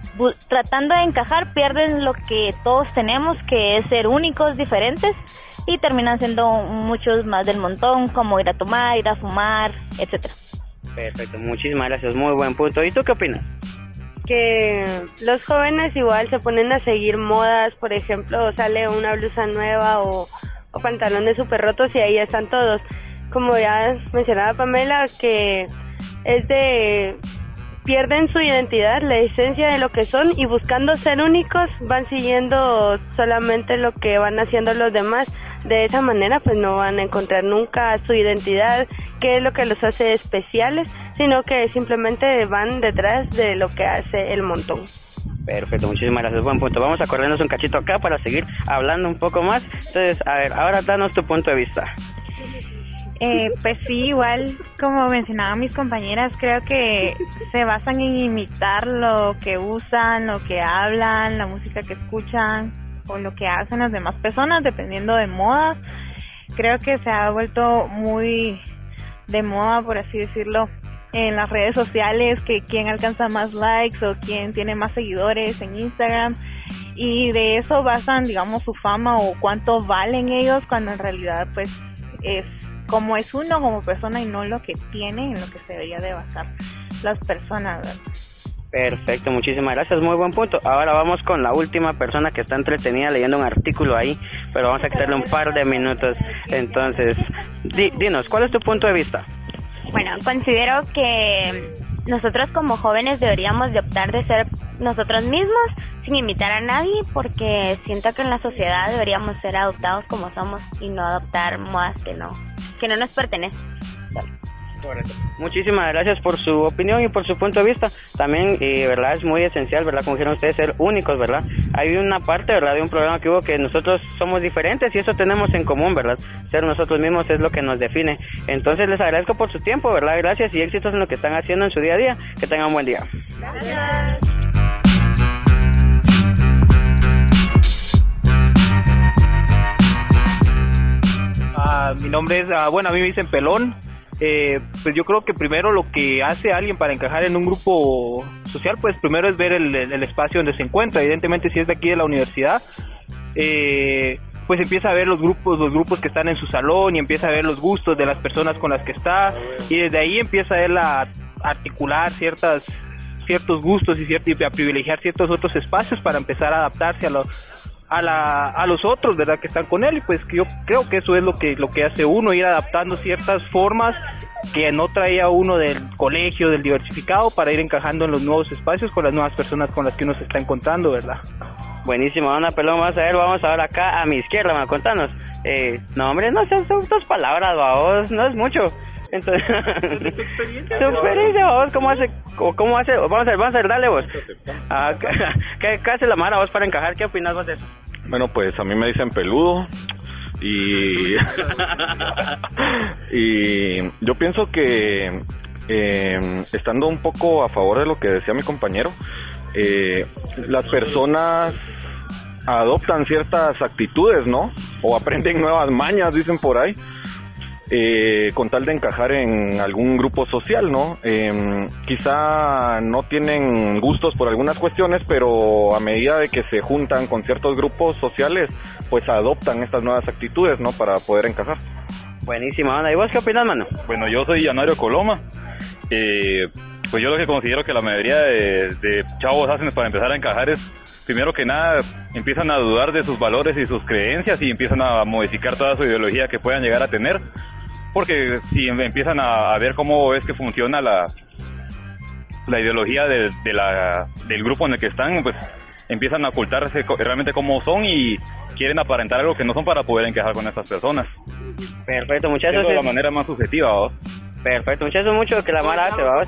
tratando de encajar, pierden lo que todos tenemos, que es ser únicos, diferentes, y terminan siendo muchos más del montón, como ir a tomar, ir a fumar, etcétera. Perfecto, muchísimas gracias, muy buen punto. ¿Y tú qué opinas? que los jóvenes igual se ponen a seguir modas, por ejemplo, sale una blusa nueva o, o pantalones súper rotos y ahí están todos. Como ya mencionaba Pamela, que es de pierden su identidad, la esencia de lo que son y buscando ser únicos van siguiendo solamente lo que van haciendo los demás. De esa manera pues no van a encontrar nunca su identidad, qué es lo que los hace especiales, sino que simplemente van detrás de lo que hace el montón. Perfecto, muchísimas gracias, buen punto. Vamos a corrernos un cachito acá para seguir hablando un poco más. Entonces, a ver, ahora danos tu punto de vista. Eh, pues sí, igual como mencionaban mis compañeras, creo que se basan en imitar lo que usan, lo que hablan, la música que escuchan o lo que hacen las demás personas, dependiendo de modas. Creo que se ha vuelto muy de moda, por así decirlo, en las redes sociales, que quién alcanza más likes o quién tiene más seguidores en Instagram. Y de eso basan, digamos, su fama o cuánto valen ellos, cuando en realidad, pues, es como es uno como persona y no lo que tiene en lo que se debería de basar las personas. ¿verdad? Perfecto, muchísimas gracias, muy buen punto. Ahora vamos con la última persona que está entretenida leyendo un artículo ahí, pero vamos a quitarle un par de minutos. Entonces, di- dinos, ¿cuál es tu punto de vista? Bueno, considero que nosotros como jóvenes deberíamos de optar de ser nosotros mismos sin imitar a nadie porque siento que en la sociedad deberíamos ser adoptados como somos y no adoptar modas que no que no nos pertenecen. Correcto. Muchísimas gracias por su opinión y por su punto de vista. También, eh, verdad, es muy esencial, verdad, como dijeron ustedes, ser únicos, verdad. Hay una parte, verdad, de un programa que hubo que nosotros somos diferentes y eso tenemos en común, verdad. Ser nosotros mismos es lo que nos define. Entonces les agradezco por su tiempo, verdad. Gracias y éxitos en lo que están haciendo en su día a día. Que tengan un buen día. Ah, mi nombre es, ah, bueno, a mí me dicen pelón. Eh, pues yo creo que primero lo que hace alguien para encajar en un grupo social, pues primero es ver el, el- espacio donde se encuentra. Evidentemente, si es de aquí de la universidad, eh, pues empieza a ver los grupos, los grupos que están en su salón y empieza a ver los gustos de las personas con las que está y desde ahí empieza él a articular ciertas ciertos gustos y, ciert- y a privilegiar ciertos otros espacios para empezar a adaptarse a los a, la, a los otros, ¿verdad? Que están con él y pues yo creo que eso es lo que lo que hace uno ir adaptando ciertas formas que no traía uno del colegio, del diversificado para ir encajando en los nuevos espacios con las nuevas personas con las que uno se está encontrando, ¿verdad? Buenísimo, Ana Pelón, vamos a ver, vamos ahora acá a mi izquierda, ma, contanos. Eh, no, hombre, no son dos palabras, vos, no es mucho. Entonces, tu experiencia, vos, ¿cómo hace, cómo, cómo hace, vamos a ver, vamos a ver, dale vos. Ah, ¿qué, ¿Qué hace la Mara vos para encajar? ¿Qué opinas vos de eso? Bueno, pues a mí me dicen peludo y y yo pienso que eh, estando un poco a favor de lo que decía mi compañero, eh, las personas adoptan ciertas actitudes, ¿no? O aprenden nuevas mañas, dicen por ahí, eh, con tal de encajar en algún grupo social, ¿no? Eh, quizá no tienen gustos por algunas cuestiones, pero a medida de que se juntan con ciertos grupos sociales, pues adoptan estas nuevas actitudes, ¿no? Para poder encajar. Buenísimo, Ana. ¿Y vos qué opinas, mano? Bueno, yo soy Yanario Coloma. Eh, pues yo lo que considero que la mayoría de, de chavos hacen para empezar a encajar es, primero que nada, empiezan a dudar de sus valores y sus creencias y empiezan a modificar toda su ideología que puedan llegar a tener. Porque si empiezan a, ver cómo es que funciona la, la ideología de, de la, del grupo en el que están, pues empiezan a ocultarse realmente cómo son y quieren aparentar algo que no son para poder encajar con estas personas. Perfecto, muchachos. Eso de la manera más subjetiva, ¿vos? Perfecto, muchachos, mucho que la mara hace, vamos.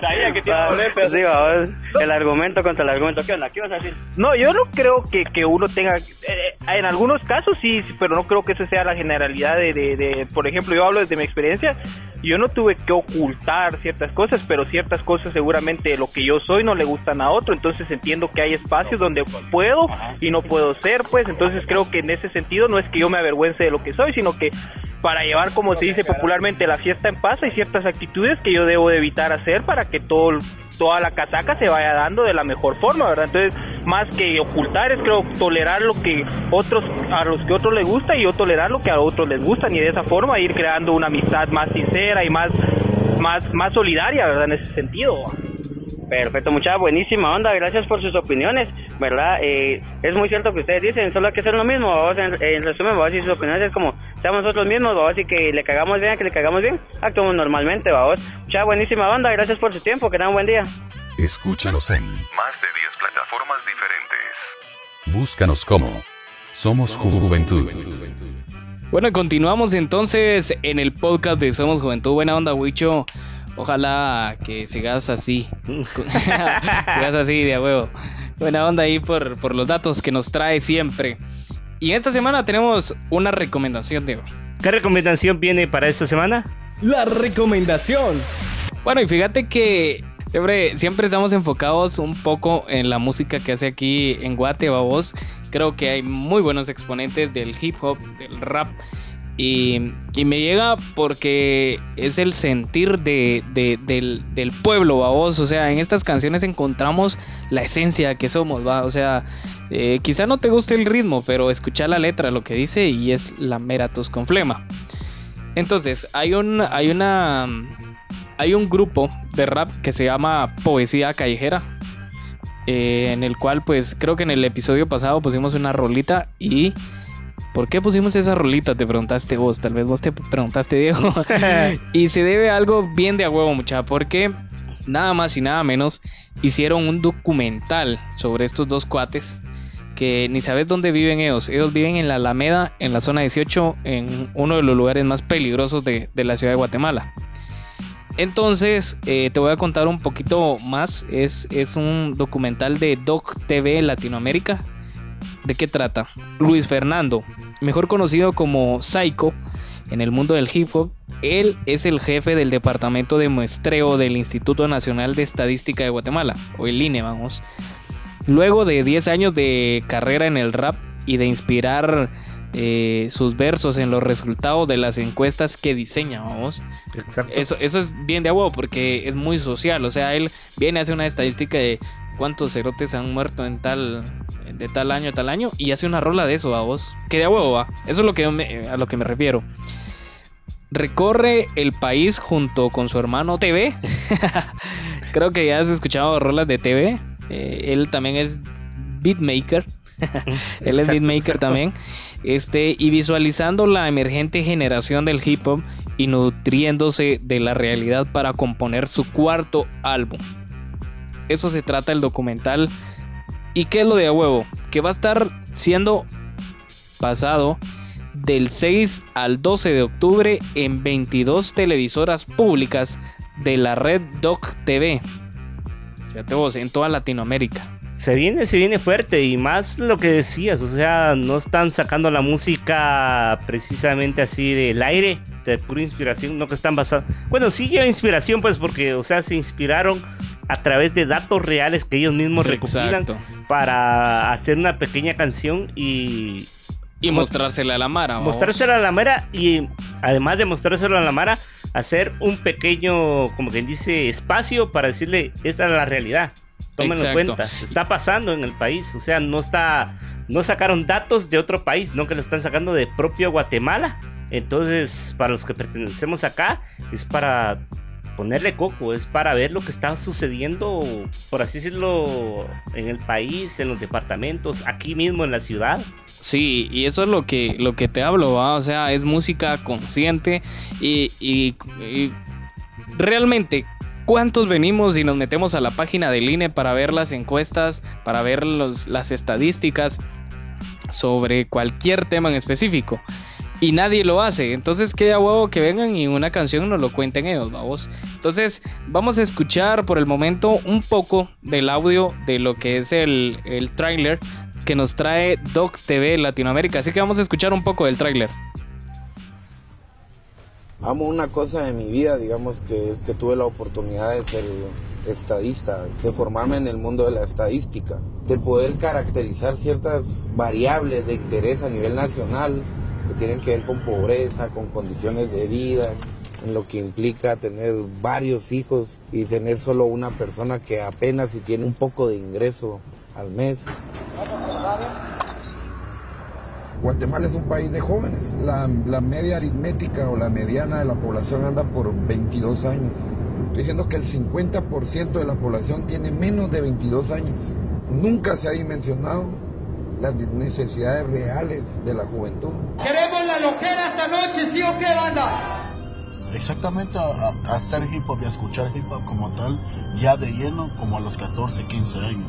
Sabía que te iba a doler, pero- Sí, vamos. El argumento contra el argumento. ¿Qué onda? ¿Qué vas a decir? No, yo no creo que, que uno tenga, eh, en algunos casos sí, sí, pero no creo que eso sea la generalidad de, de, de- por ejemplo, yo hablo desde mi experiencia, yo no tuve que ocultar ciertas cosas, pero ciertas cosas seguramente lo que yo soy no le gustan a otro, entonces entiendo que hay espacios donde puedo y no puedo ser, pues, entonces creo que en ese sentido no es que yo me avergüence de lo que soy, sino que para llevar, como se dice popularmente, la fiesta en paz hay ciertas actitudes que yo debo de evitar hacer para que todo toda la casaca se vaya dando de la mejor forma, ¿verdad? Entonces, más que ocultar es creo tolerar lo que otros a los que otros les gusta y yo tolerar lo que a otros les gusta y de esa forma ir creando una amistad más sincera y más más más solidaria, ¿verdad? En ese sentido. Perfecto, mucha buenísima onda, gracias por sus opiniones, ¿verdad? Eh, es muy cierto que ustedes dicen, solo hay que hacer lo mismo, vamos, en, en resumen, vamos, y sus opiniones es como, seamos nosotros mismos, vamos, y que le cagamos bien, que le cagamos bien, actuamos normalmente, vamos. Mucha buenísima onda, gracias por su tiempo, que tengan un buen día. Escúchanos en Más de 10 plataformas diferentes. Búscanos como Somos Juventud. Bueno, continuamos entonces en el podcast de Somos Juventud. Buena onda, Wicho. Ojalá que sigas así. sigas así de a huevo. Buena onda ahí por, por los datos que nos trae siempre. Y esta semana tenemos una recomendación, Diego. ¿Qué recomendación viene para esta semana? La recomendación. Bueno, y fíjate que siempre, siempre estamos enfocados un poco en la música que hace aquí en Guate, babos. Creo que hay muy buenos exponentes del hip hop, del rap. Y, y me llega porque es el sentir de, de- del, pueblo, babos. O sea, en estas canciones encontramos la esencia que somos, va. O sea, eh, quizá no te guste el ritmo, pero escucha la letra, lo que dice, y es la mera tos con flema. Entonces, hay un, hay una, hay un grupo de rap que se llama Poesía Callejera. eh, en el cual, pues, creo que en el episodio pasado pusimos una rolita y... ¿Por qué pusimos esa rolita? Te preguntaste vos, tal vez vos te preguntaste, Diego. y se debe a algo bien de a huevo, mucha, porque nada más y nada menos hicieron un documental sobre estos dos cuates que ni sabes dónde viven ellos. Ellos viven en la Alameda, en la zona 18, en uno de los lugares más peligrosos de, la ciudad de Guatemala. Entonces, eh, te voy a contar un poquito más. Es, es un documental de Doc TV Latinoamérica. ¿De qué trata? Luis Fernando, mejor conocido como Psycho en el mundo del hip hop, él es el jefe del departamento de muestreo del Instituto Nacional de Estadística de Guatemala, o el INE, vamos. Luego de 10 años de carrera en el rap y de inspirar eh, sus versos en los resultados de las encuestas que diseña, vamos. Eso, eso es bien de huevo porque es muy social. O sea, él viene, hace una estadística de cuántos cerotes han muerto en tal de tal año a tal año y hace una rola de eso, vos. Que de a huevo va. Eso es lo que me- a lo que me refiero. Recorre el país junto con su hermano TV. Creo que ya has escuchado rolas de TV. Eh, él también es beatmaker. él es Exacto, beatmaker exacto. también. Este, y visualizando la emergente generación del hip hop y nutriéndose de la realidad para componer su cuarto álbum. Eso se trata el documental. ¿Y qué es lo de a huevo? Que va a estar siendo pasado del 6 al 12 de octubre en 22 televisoras públicas de la red Doc TV. Fíjate vos, en toda Latinoamérica. Se viene, se viene fuerte y más lo que decías, o sea, no están sacando la música precisamente así del aire, de pura inspiración, no que están basados. Bueno, sí lleva inspiración, pues, porque, o sea, se inspiraron a través de datos reales que ellos mismos recopilan Exacto. para hacer una pequeña canción y. Y mostrársela a la Mara. vamos. Mostrársela a la Mara y además de mostrárselo a la Mara, hacer un pequeño, como quien dice, espacio para decirle, esta es la realidad. Tómenlo en cuenta. Está pasando en el país. O sea, no está. No sacaron datos de otro país, no que lo están sacando de propio Guatemala. Entonces, para los que pertenecemos acá, es para ponerle coco, es para ver lo que está sucediendo, por así decirlo, en el país, en los departamentos, aquí mismo en la ciudad. Sí, y eso es lo que, lo que te hablo, o sea, es música consciente y, y- realmente, ¿cuántos venimos y nos metemos a la página del INE para ver las encuestas, para ver las estadísticas sobre cualquier tema en específico? Y nadie lo hace. Entonces queda huevo que vengan y una canción nos lo cuenten ellos, vamos. Entonces vamos a escuchar por el momento un poco del audio de lo que es el, el que nos trae Doc TV Latinoamérica. Así que vamos a escuchar un poco del tráiler. Amo una cosa de mi vida, digamos que es que tuve la oportunidad de ser estadista, de formarme en el mundo de la estadística, de poder caracterizar ciertas variables de interés a nivel nacional que tienen que ver con pobreza, con condiciones de vida, en lo que implica tener varios hijos y tener solo una persona que apenas si tiene un poco de ingreso al mes. Guatemala es un país de jóvenes. La, la, media aritmética o la mediana de la población anda por 22 años. Estoy diciendo que el 50% de la población tiene menos de 22 años. Nunca se ha dimensionado las necesidades reales de la juventud. Queremos la loquera esta noche, ¿sí o qué, banda? Exactamente a, a hacer hip hop y a escuchar hip hop como tal, ya de lleno, como a los 14, 15 años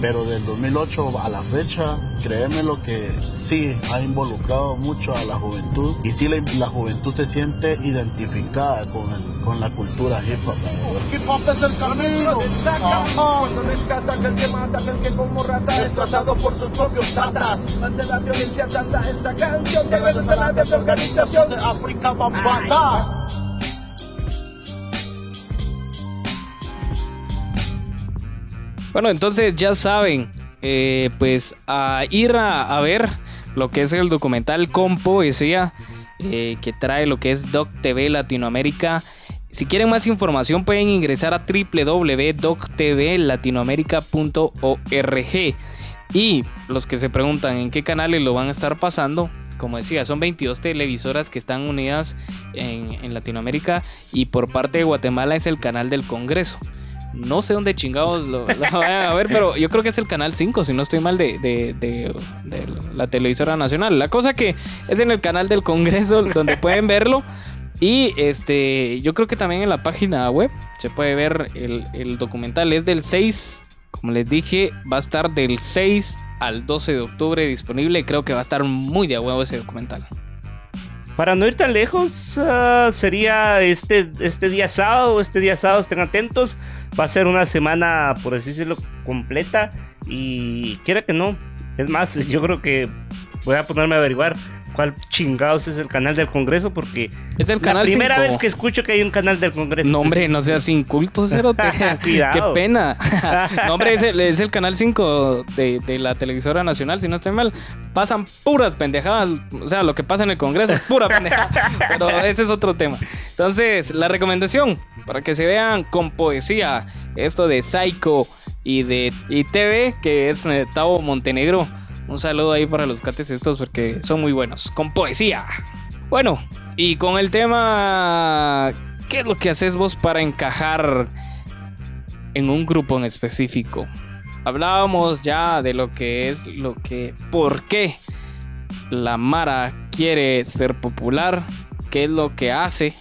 pero del 2008 a la fecha, créeme lo que sí ha involucrado mucho a la juventud y sí la, la juventud se siente identificada con, el, con la cultura hip hop. Hip hop es el camino. Cuando rescata aquel que mata, aquel que como rata es tratado por sus propios tatas. Ante la violencia tanta esta canción debe de sonar de tu organización de África Bambata. Bueno, entonces ya saben, eh, pues a ir a, ver lo que es el documental con poesía eh, que trae lo que es Doc TV Latinoamérica. Si quieren más información pueden ingresar a www.doctvlatinoamerica.org. Y los que se preguntan en qué canales lo van a estar pasando, como decía, son 22 televisoras que están unidas en Latinoamérica y por parte de Guatemala es el canal del Congreso. No sé dónde chingados lo, lo, vayan a ver, pero yo creo que es el canal 5, si no estoy mal, de, de, la televisora nacional. La cosa que es en el canal del Congreso donde pueden verlo. Y este, yo creo que también en la página web se puede ver el, el documental. Es del 6, como les dije, va a estar del 6 al 12 de octubre disponible. Creo que va a estar muy de huevo ese documental. Para no ir tan lejos, uh, sería este, este día sábado. Este día sábado, estén atentos. Va a ser una semana, por así decirlo, completa. Y quiera que no. Es más, yo creo que voy a ponerme a averiguar cuál chingados es el canal del Congreso porque es el canal la primera cinco. vez que escucho que hay un canal del Congreso. No, hombre, no seas inculto, cerote. Qué pena. no, hombre, es el, es el canal 5 de, de, la televisora nacional, si no estoy mal. Pasan puras pendejadas. O sea, lo que pasa en el Congreso es pura pendejada. Pero ese es otro tema. Entonces, la recomendación para que se vean con poesía esto de Psycho y de y TV, que es eh, Tavo Montenegro. Un saludo ahí para los cates estos porque son muy buenos. Con poesía. Bueno, y con el tema... ¿Qué es lo que haces vos para encajar en un grupo en específico? Hablábamos ya de lo que es lo que... ¿Por qué la Mara quiere ser popular? ¿Qué es lo que hace?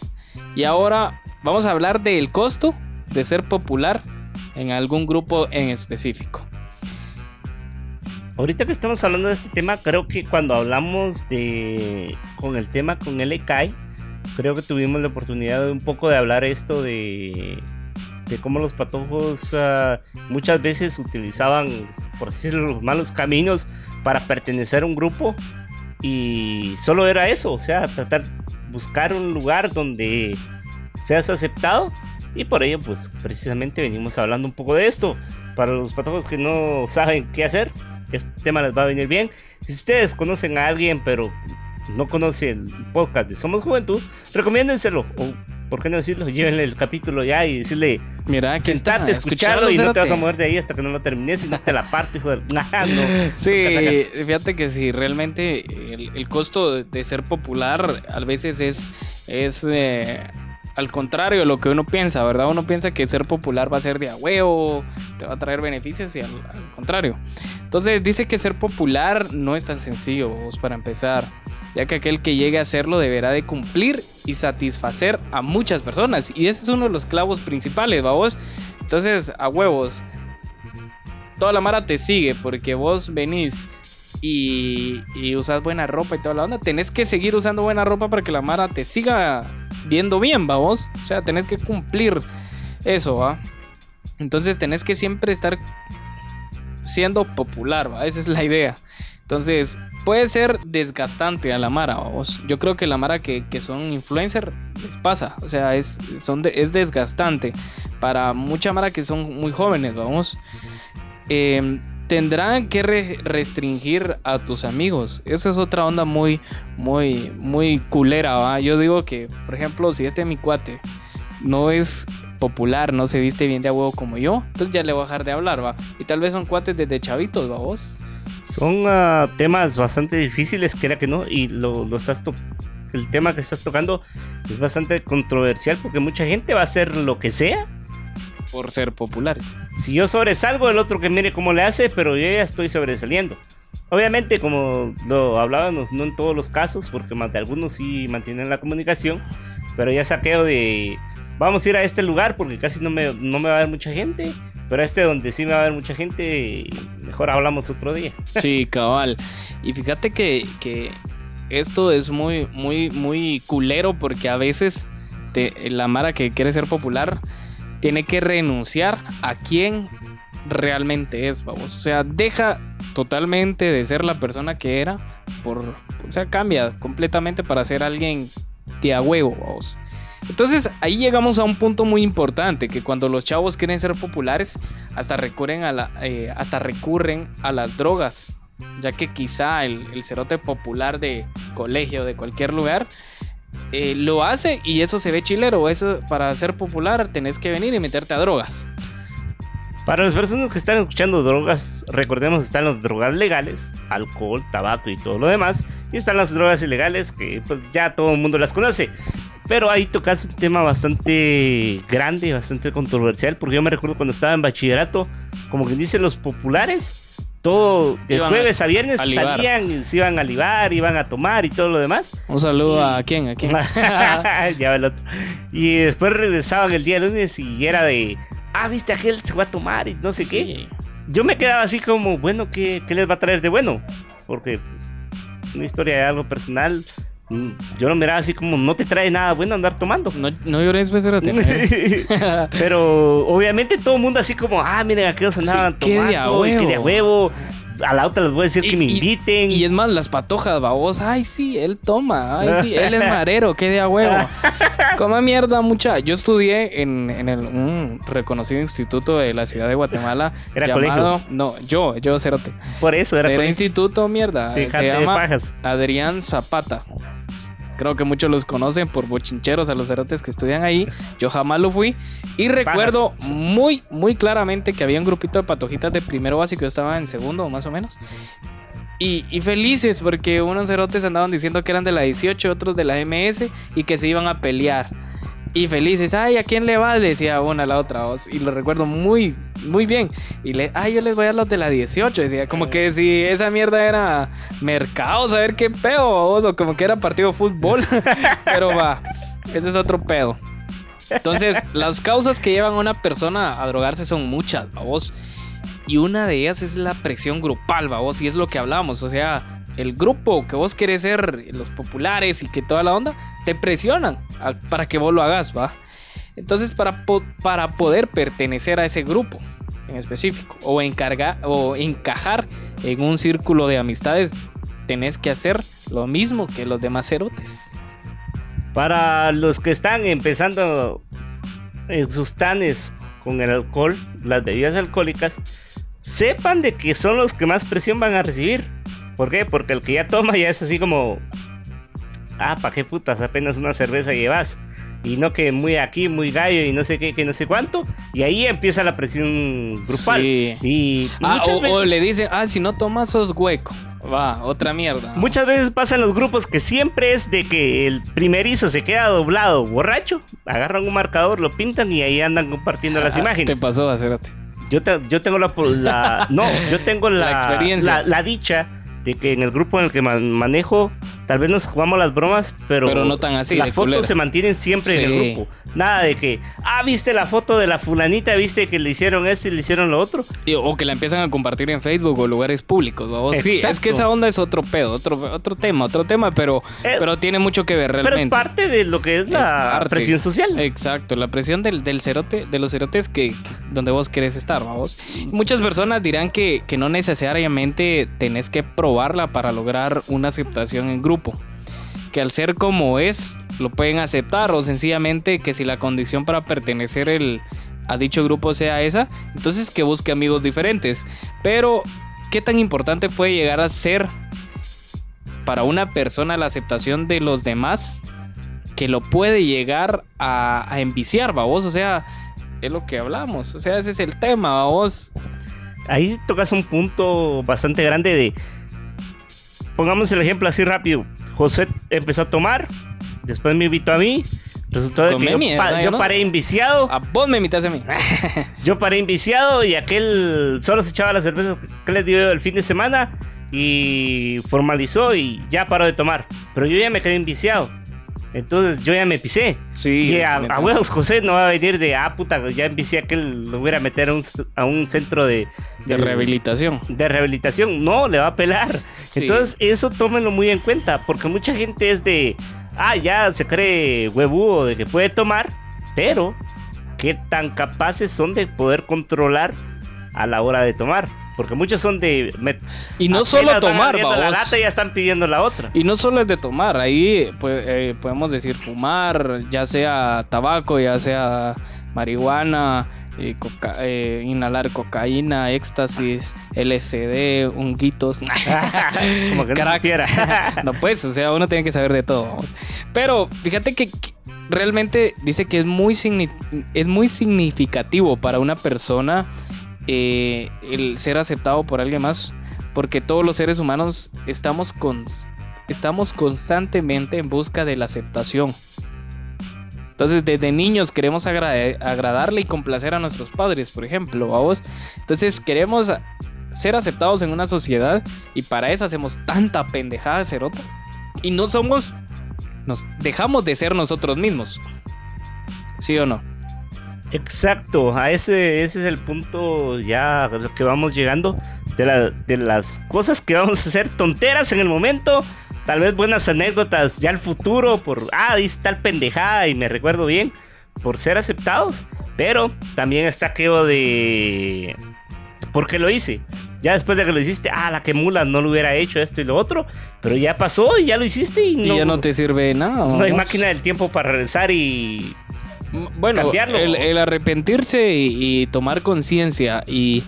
Y ahora vamos a hablar del costo de ser popular en algún grupo en específico. Ahorita que estamos hablando de este tema, creo que cuando hablamos de con el tema con LKI, creo que tuvimos la oportunidad de un poco de hablar esto de de cómo los patojos uh, muchas veces utilizaban, por decirlo, los malos caminos para pertenecer a un grupo y solo era eso, o sea, tratar buscar un lugar donde seas aceptado y por ello pues precisamente venimos hablando un poco de esto. Para los patojos que no saben qué hacer este tema les va a venir bien. Si ustedes conocen a alguien, pero no conocen el podcast de Somos Juventud, recomiéndenselo. O, ¿por qué no decirlo? Llévenle el capítulo ya y decirle: Mira, que está, escucharlo y no te vas a mover de ahí hasta que no lo termines y no te la parto, hijo de. Nah, no. Sí, fíjate que si realmente el, el, costo de ser popular a veces es. es eh, al contrario de lo que uno piensa, ¿verdad? Uno piensa que ser popular va a ser de a te va a traer beneficios y al, contrario. Entonces dice que ser popular no es tan sencillo, vos, para empezar, ya que aquel que llegue a hacerlo deberá de cumplir y satisfacer a muchas personas. Y ese es uno de los clavos principales, vos. Entonces, a huevos, toda la mara te sigue porque vos venís y, y usas buena ropa y toda la onda, tenés que seguir usando buena ropa para que la Mara te siga viendo bien, va vos. O sea, tenés que cumplir eso, va. Entonces tenés que siempre estar siendo popular, va. Esa es la idea. Entonces, puede ser desgastante a la Mara, vos. Yo creo que la Mara que, que son influencer les pasa. O sea, es, son de- es desgastante. Para mucha Mara que son muy jóvenes, vamos. Eh, tendrán que re- restringir a tus amigos. Esa es otra onda muy, muy, muy culera, ¿va? Yo digo que, por ejemplo, si este mi cuate no es popular, no se viste bien de huevo como yo, entonces ya le voy a dejar de hablar, ¿va? Y tal vez son cuates desde chavitos, ¿va vos? Son ah, temas bastante difíciles, que era que no, y lo, lo estás el tema que estás tocando es bastante controversial porque mucha gente va a hacer lo que sea por ser populares. Si yo sobresalgo, el otro que mire cómo le hace, pero yo ya estoy sobresaliendo. Obviamente, como lo hablábamos, no en todos los casos, porque más de algunos sí mantienen la comunicación, pero ya saqueo de vamos a ir a este lugar porque casi no me, no me va a ver mucha gente, pero este donde sí me va a ver mucha gente, mejor hablamos otro día. Sí, cabal. Y fíjate que, que esto es muy, muy, muy culero porque a veces te- la Mara que quiere ser popular tiene que renunciar a quien realmente es, vamos. O sea, deja totalmente de ser la persona que era por, o sea, cambia completamente para ser alguien de a huevo, vamos. Entonces ahí llegamos a un punto muy importante, que cuando los chavos quieren ser populares, hasta recurren a, la, eh, hasta recurren a las drogas, ya que quizá el, el cerote popular de colegio, de cualquier lugar, eh, lo hace y eso se ve chilero, eso para ser popular tenés que venir y meterte a drogas. Para las personas que están escuchando drogas, recordemos están las drogas legales, alcohol, tabaco y todo lo demás, y están las drogas ilegales que pues, ya todo el mundo las conoce. Pero ahí tocas un tema bastante grande, bastante controversial, porque yo me recuerdo cuando estaba en bachillerato, como que dicen los populares, todo de jueves a- a viernes a salían y se iban a libar, iban a tomar y todo lo demás. Un saludo a quién, a quién. ya el otro. Y después regresaban el día lunes y era de, ah, viste, aquel se va a tomar y no sé qué. Yo me quedaba así como, bueno, ¿qué, qué les va a traer de bueno? Porque pues, una historia de algo personal, yo lo miraba así como, no te trae nada bueno andar tomando. No, no llores, becerate. Pero obviamente todo el mundo así como, ah, miren, aquellos andaban Sí, qué tomando, que de huevo. A la otra les voy a decir que me inviten. Y es más, las patojas, babos. Ay, sí, él toma. Ay, sí, él es marero, qué de a huevo. Coma mierda, mucha. Yo estudié en, en el, un reconocido instituto de la ciudad de Guatemala. ¿Era llamado, colegio? No, yo, yo, cerote. Por eso era, Era colegio. instituto, mierda. Fíjate Se de llama pajas. Adrián Zapata. Creo que muchos los conocen por bochincheros a los cerotes que estudian ahí. Yo jamás lo fui. Y recuerdo muy, muy claramente que había un grupito de patojitas de primero básico. Yo estaba en segundo, más o menos. Y, y felices porque unos cerotes andaban diciendo que eran de la 18, otros de la MS y que se iban a pelear. Y felices, ay, ¿a quién le va? Le decía una a la otra voz. Y lo recuerdo muy, muy bien. Y le, ay, yo les voy a los de la 18. Decía, como que si esa mierda era mercado, saber qué pedo, vos, o como que era partido de fútbol. Pero va, ese es otro pedo. Entonces, las causas que llevan a una persona a drogarse son muchas, vos. Y una de ellas es la presión grupal, vos. Y es lo que hablamos. O sea, el grupo que vos querés ser, los populares y que toda la onda, te presionan para que vos lo hagas, va. Entonces, para, para poder pertenecer a ese grupo en específico o, encargar, o encajar en un círculo de amistades, tenés que hacer lo mismo que los demás cerotes. Para los que están empezando en sus tanes con el alcohol, las bebidas alcohólicas, sepan de que son los que más presión van a recibir. ¿Por qué? Porque el que ya toma ya es así como, ah, ¿para qué putas? Apenas una cerveza llevas. Y no que muy aquí, muy gallo y no sé qué, que no sé cuánto. Y ahí empieza la presión grupal. Sí. Y, Ah, o, le dicen, ah, si no tomas sos hueco. Va, otra mierda. Muchas veces pasan los grupos que siempre es de que el primerizo se queda doblado, borracho, agarran un marcador, lo pintan y ahí andan compartiendo las Ah, imágenes. Te pasó, acérate. Yo, te- yo tengo la, la- no, yo tengo la, La experiencia. la, la dicha de que en el grupo en el que man- manejo tal vez nos jugamos las bromas, pero, Pero no tan así, Las fotos culera. se mantienen siempre en el Sí. grupo. Nada de que, ah, viste la foto de la fulanita, viste que le hicieron esto y le hicieron lo otro. O que la empiezan a compartir en Facebook o lugares públicos. ¿va vos? Sí, es que esa onda es otro pedo, otro, otro tema, otro tema, pero, pero tiene mucho que ver Pero es realmente. parte de lo que es la parte. presión social. Exacto, la presión del, del cerote, de los cerotes que, que- donde vos querés estar, vamos. Muchas personas dirán que, que no necesariamente tenés que probarla para lograr una aceptación en grupo. Que al ser como es, lo pueden aceptar o sencillamente que si la condición para pertenecer el, a dicho grupo sea esa, entonces que busque amigos diferentes. Pero, ¿qué tan importante puede llegar a ser para una persona la aceptación de los demás que lo puede llegar a, a enviciar, vos? O sea, es lo que hablamos. O sea, ese es el tema, vos. Ahí tocas un punto bastante grande de. Pongamos el ejemplo así rápido. José empezó a tomar, después me invitó a mí. Resultó de que yo, mierda, pa- yo yo no. paré inviciado. A vos me invitas a mí. yo paré inviciado y aquel solo se echaba la cerveza que le dio el fin de semana y formalizó y ya paró de tomar. Pero yo ya me quedé inviciado. Entonces yo ya me pisé. Sí. Y a, huevos José no va a venir de, ah, puta, ya envicié a aquel, lo voy a meter a un, a un centro de, De rehabilitación. De rehabilitación. No, le va a pelar. Sí. Entonces eso tómenlo muy en cuenta, porque mucha gente es de, ah, ya se cree huevudo de que puede tomar, pero qué tan capaces son de poder controlar a la hora de tomar. Porque muchos son de... me- Y no solo tomar, abriendo la lata y ya están pidiendo la otra. Y no solo es de tomar, ahí pues, eh, podemos decir fumar, ya sea tabaco, ya sea marihuana, eh, coca- eh, inhalar cocaína, éxtasis, LSD, honguitos, Como que no no pues, o sea, uno tiene que saber de todo. vamos. Pero fíjate que realmente dice que es muy, es muy significativo para una persona eh, el ser aceptado por alguien más, porque todos los seres humanos estamos, con, estamos constantemente en busca de la aceptación. Entonces, desde niños queremos agradarle y complacer a nuestros padres, por ejemplo, a vos. Entonces, queremos ser aceptados en una sociedad y para eso hacemos tanta pendejada cerota. Y no somos, nos dejamos de ser nosotros mismos. ¿Sí o no? Exacto, a ese, ese es el punto ya que vamos llegando de, la- de las cosas que vamos a hacer tonteras en el momento, tal vez buenas anécdotas ya al futuro por, ah, dice tal pendejada y me recuerdo bien, por ser aceptados, pero también está aquello de, ¿por qué lo hice? Ya después de que lo hiciste, ah, la que mula no lo hubiera hecho esto y lo otro, pero ya pasó y ya lo hiciste y Y no, ya no te sirve de nada. no hay máquina del tiempo para regresar y Bueno, el, el arrepentirse y, y tomar conciencia y,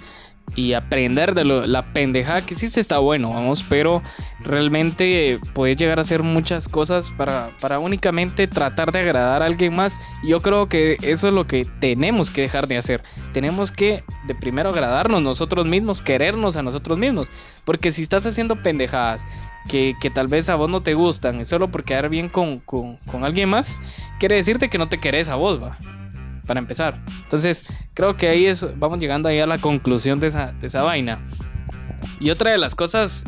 y aprender de lo- la pendejada que hiciste está bueno, vamos, pero realmente puedes llegar a hacer muchas cosas para, para únicamente tratar de agradar a alguien más. Yo creo que eso es lo que tenemos que dejar de hacer. Tenemos que de primero agradarnos nosotros mismos, querernos a nosotros mismos, porque si estás haciendo pendejadas que, que tal vez a vos no te gustan, solo por quedar bien con, con, con alguien más, quiere decirte que no te querés a vos, va. Para empezar. Entonces, creo que ahí es, vamos llegando ahí a la conclusión de esa, de esa vaina. Y otra de las cosas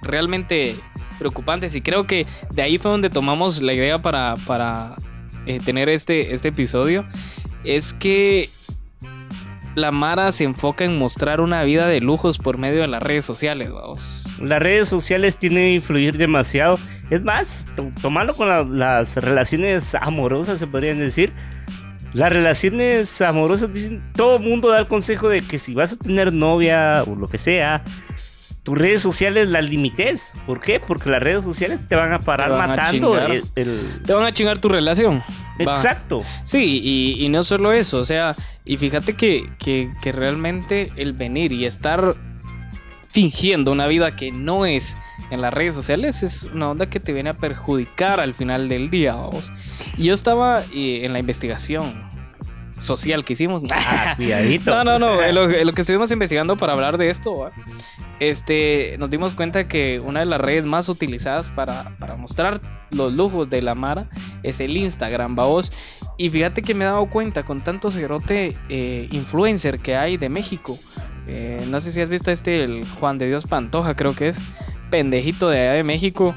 realmente preocupantes, y creo que de ahí fue donde tomamos la idea para, para eh, tener este, este episodio, es que la Mara se enfoca en mostrar una vida de lujos por medio de las redes sociales, vamos. Las redes sociales tienen que influir demasiado. Es más, to- tomarlo con la- las relaciones amorosas, se podrían decir. Las relaciones amorosas dicen, todo mundo da el consejo de que si vas a tener novia o lo que sea, tus redes sociales las limites. ¿Por qué? Porque las redes sociales te van a parar van matando el- el, Te van a chingar tu relación. Va. Exacto. Sí, y, y no solo eso, o sea, y fíjate que, que, que realmente el venir y estar fingiendo una vida que no es en las redes sociales es una onda que te viene a perjudicar al final del día, vamos. Y yo estaba eh, en la investigación social que hicimos. Ah, cuidadito. No, no, no. En lo, en lo que estuvimos investigando para hablar de esto, ¿va? este, nos dimos cuenta que una de las redes más utilizadas para, para mostrar los lujos de la Mara es el Instagram, vos. Y fíjate que me he dado cuenta con tanto cerote eh, influencer que hay de México. Eh, no sé si has visto este, el Juan de Dios Pantoja, creo que es. Pendejito de allá de México.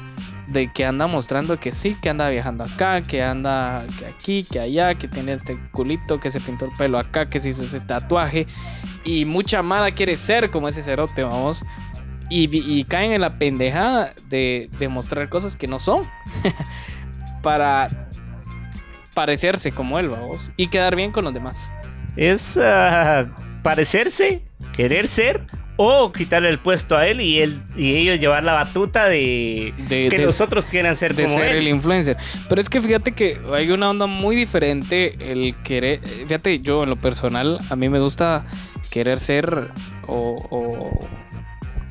De que anda mostrando que sí, que anda viajando acá, que anda aquí, que allá, que tiene este culito, que se pintó el pelo acá, que se hizo ese tatuaje. Y mucha mala quiere ser como ese cerote, vamos. Y, y caen en la pendejada de, de mostrar cosas que no son. Para parecerse como él, vamos. Y quedar bien con los demás. Es ah, parecerse, querer ser o quitarle el puesto a él y él y ellos llevar la batuta de, que de- los otros quieran ser de como ser él. el influencer. Pero es que fíjate que hay una onda muy diferente el querer. Fíjate, yo en lo personal, a mí me gusta querer ser o, o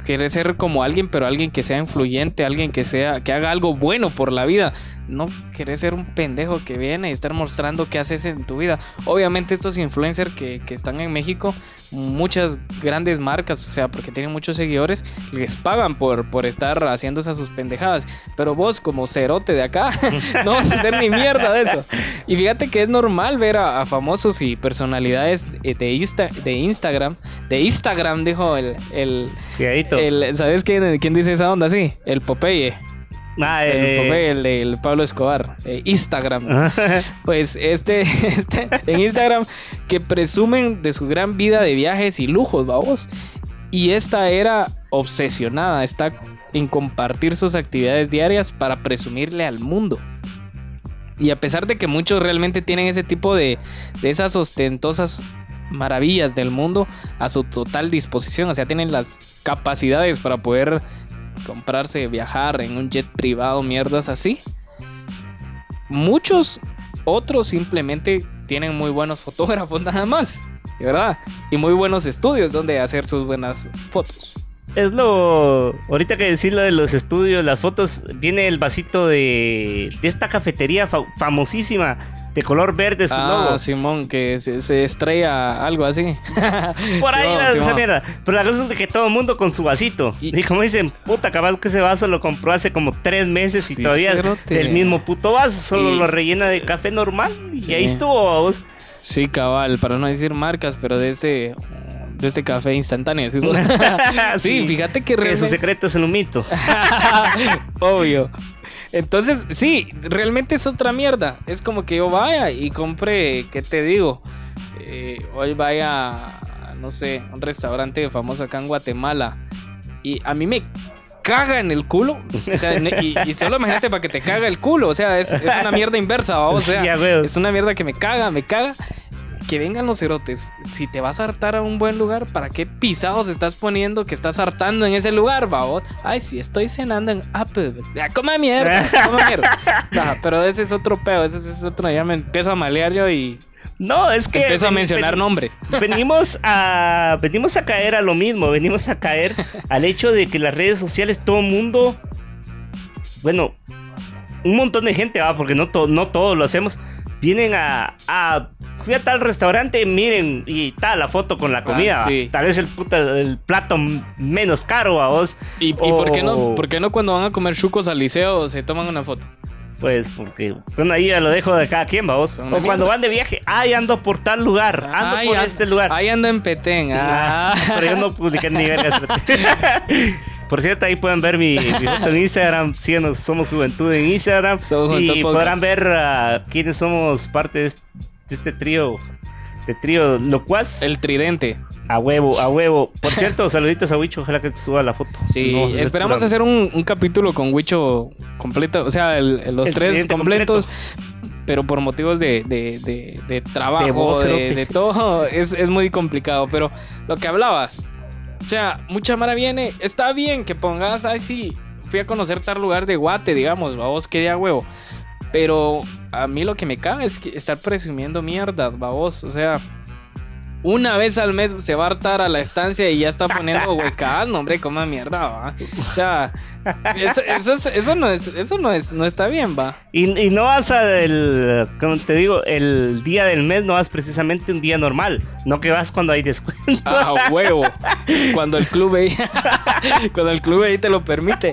querer ser como alguien, pero alguien que sea influyente, alguien que sea, que haga algo bueno por la vida. No querer ser un pendejo que viene y estar mostrando qué haces en tu vida. Obviamente estos influencers que, que están en México, muchas grandes marcas, o sea, porque tienen muchos seguidores, les pagan por, por estar haciendo esas sus pendejadas. Pero vos como cerote de acá, no vas a hacer ni mierda de eso. Y fíjate que es normal ver a, a famosos y personalidades de, Insta- de Instagram, de Instagram, dijo el... el, el- ¿Sabes quién, quién dice esa onda? Sí, el Popeye. Ah, el eh. Popeye, el, Pablo Escobar. eh, Instagram. pues este, este, en Instagram, que presumen de su gran vida de viajes y lujos, vamos. Y esta era obsesionada, está en compartir sus actividades diarias para presumirle al mundo. Y a pesar de que muchos realmente tienen ese tipo de, de esas ostentosas maravillas del mundo a su total disposición, o sea, tienen las capacidades para poder comprarse, viajar en un jet privado, mierdas así. Muchos otros simplemente tienen muy buenos fotógrafos nada más, ¿verdad? Y muy buenos estudios donde hacer sus buenas fotos. Es lo. Ahorita que decir lo de los estudios, las fotos, viene el vasito de, de esta cafetería fa- famosísima de color verde, su Ah, logo. Simón, que se, se estrella algo así. Por ahí Simón, va esa mierda. Pero la cosa es que todo el mundo con su vasito. Y, como dicen, puta, capaz que ese vaso lo compró hace como tres meses y Sí, todavía cerote. el mismo puto vaso, solo Y- lo rellena de café normal. Y Sí. ahí estuvo. Sí, cabal, para no decir marcas, pero de ese de este café instantáneo. ¿sí? fíjate que Que su secreto es el humito. Obvio. Entonces, sí, realmente es otra mierda. Es como que yo vaya y compre, ¿qué te digo? Eh, hoy vaya, a, no sé, un restaurante famoso acá en Guatemala. Y a mí me caga en el culo. O sea, y, y solo imagínate para que te caga el culo. O sea, es, es una mierda inversa, ¿va? O sea, Sí, es una mierda que me caga, me caga. Que vengan los cerotes. Si te vas a hartar a un buen lugar, ¿para qué pisados estás poniendo que estás hartando en ese lugar, babot? Ay, si estoy cenando en Apple. Ya, coma mierda, coma mierda. Nah, pero ese es otro peo, ese es otro. Ya me empiezo a malear yo y. No, es que. Empiezo a mencionar ven- nombres. Venimos a. Venimos a caer a lo mismo. Venimos a caer al hecho de que las redes sociales, todo el mundo. Bueno, un montón de gente, va, porque no, to- no todos lo hacemos. Vienen a. a fui a tal restaurante, miren, y tal, la foto con la comida. Ah, sí. va. Tal vez el, puta, el plato menos caro a vos. ¿Y, y por, qué no, por qué no cuando van a comer chucos al liceo se toman una foto? Pues porque, bueno, ahí ya lo dejo de cada quien, vamos. O cuando van de viaje, ay, ando por tal lugar, ando Ay, por este lugar. Ahí ando en Petén. Ah. Ah, pero yo no publiqué ni vergas. Por cierto, ahí pueden ver mi, mi foto en Instagram. Síganos, Somos Juventud en Instagram. Juventud y podrán ver ah, quiénes somos parte de este, este trío. De trío locuaz. El tridente. A huevo, a huevo. Por cierto, saluditos a Wicho. Ojalá que te suba la foto. Sí, No, esperamos hacer un, un capítulo con Wicho completo, o sea, el- los El tres completos, pero por motivos de, de, de- de trabajo, de todo, es, es muy complicado. Pero lo que hablabas, o sea, mucha mara viene, está bien que pongas, ay, sí, fui a conocer tal lugar de Guate, digamos, vamos, que día huevo. Pero a mí lo que me caga es que estar presumiendo mierdas, babos. O sea, una vez al mes se va a hartar a la estancia y ya está poniendo huecadas, no, hombre, coma mierda, va. O sea, eso, eso, es- eso no es, eso no es, no está bien, va. Y, y no vas a el, como te digo, el día del mes no vas precisamente un día normal, no que vas cuando hay descuento. A huevo. Cuando el club ahí, cuando el club ahí te lo permite.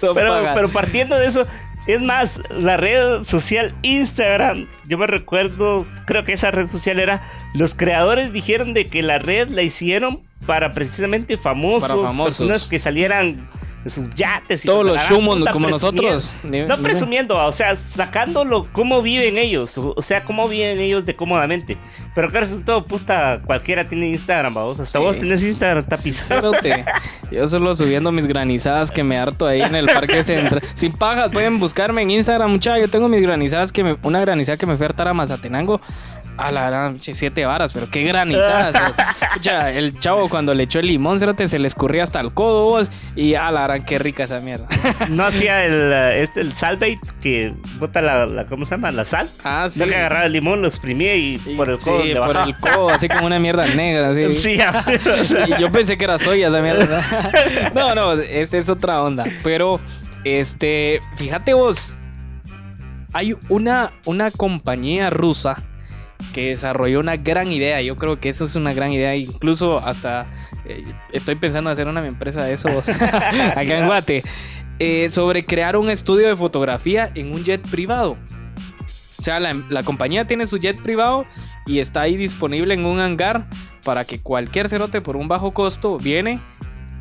Pero partiendo de eso, es más, la red social Instagram, yo me recuerdo, creo que esa red social era, los creadores dijeron de que la red la hicieron para precisamente famosos, Para famosos. personas que salieran sus yates y Todos los puta como nosotros. No presumiendo, o sea, sacándolo cómo viven ellos, o sea, cómo viven ellos de cómodamente. Pero que resultado, puta, cualquiera tiene Instagram, vamos. Hasta Sí. vos tenés Instagram tapizado. Yo solo subiendo mis granizadas que me harto ahí en el parque central. Sin pajas, pueden buscarme en Instagram, mucha. Yo tengo mis granizadas que me, una granizada que me fui a hartar a Mazatenango. A la gran, siete varas, pero qué granizadas. Pucha, el chavo cuando le echó el limón, cerote, se le escurría hasta el codo vos. Y a la gran, qué rica esa mierda. No hacía el, eh, este, el que bota la, la- ¿cómo se llama? La sal. Ah, sí. No que agarraba el limón, lo exprimía y, por el codo Sí, le por el codo, así como una mierda negra. Así. Sí, a ver, o sea. Y yo pensé que era soya esa mierda. No, no, esa es otra onda. Pero, este, fíjate vos, hay una, una compañía rusa que desarrolló una gran idea. Yo creo que eso es una gran idea. Incluso hasta eh, estoy pensando en hacer una empresa de esos acá en Guate. eh, sobre crear un estudio de fotografía en un jet privado. O sea, la, la compañía tiene su jet privado y está ahí disponible en un hangar para que cualquier cerote por un bajo costo viene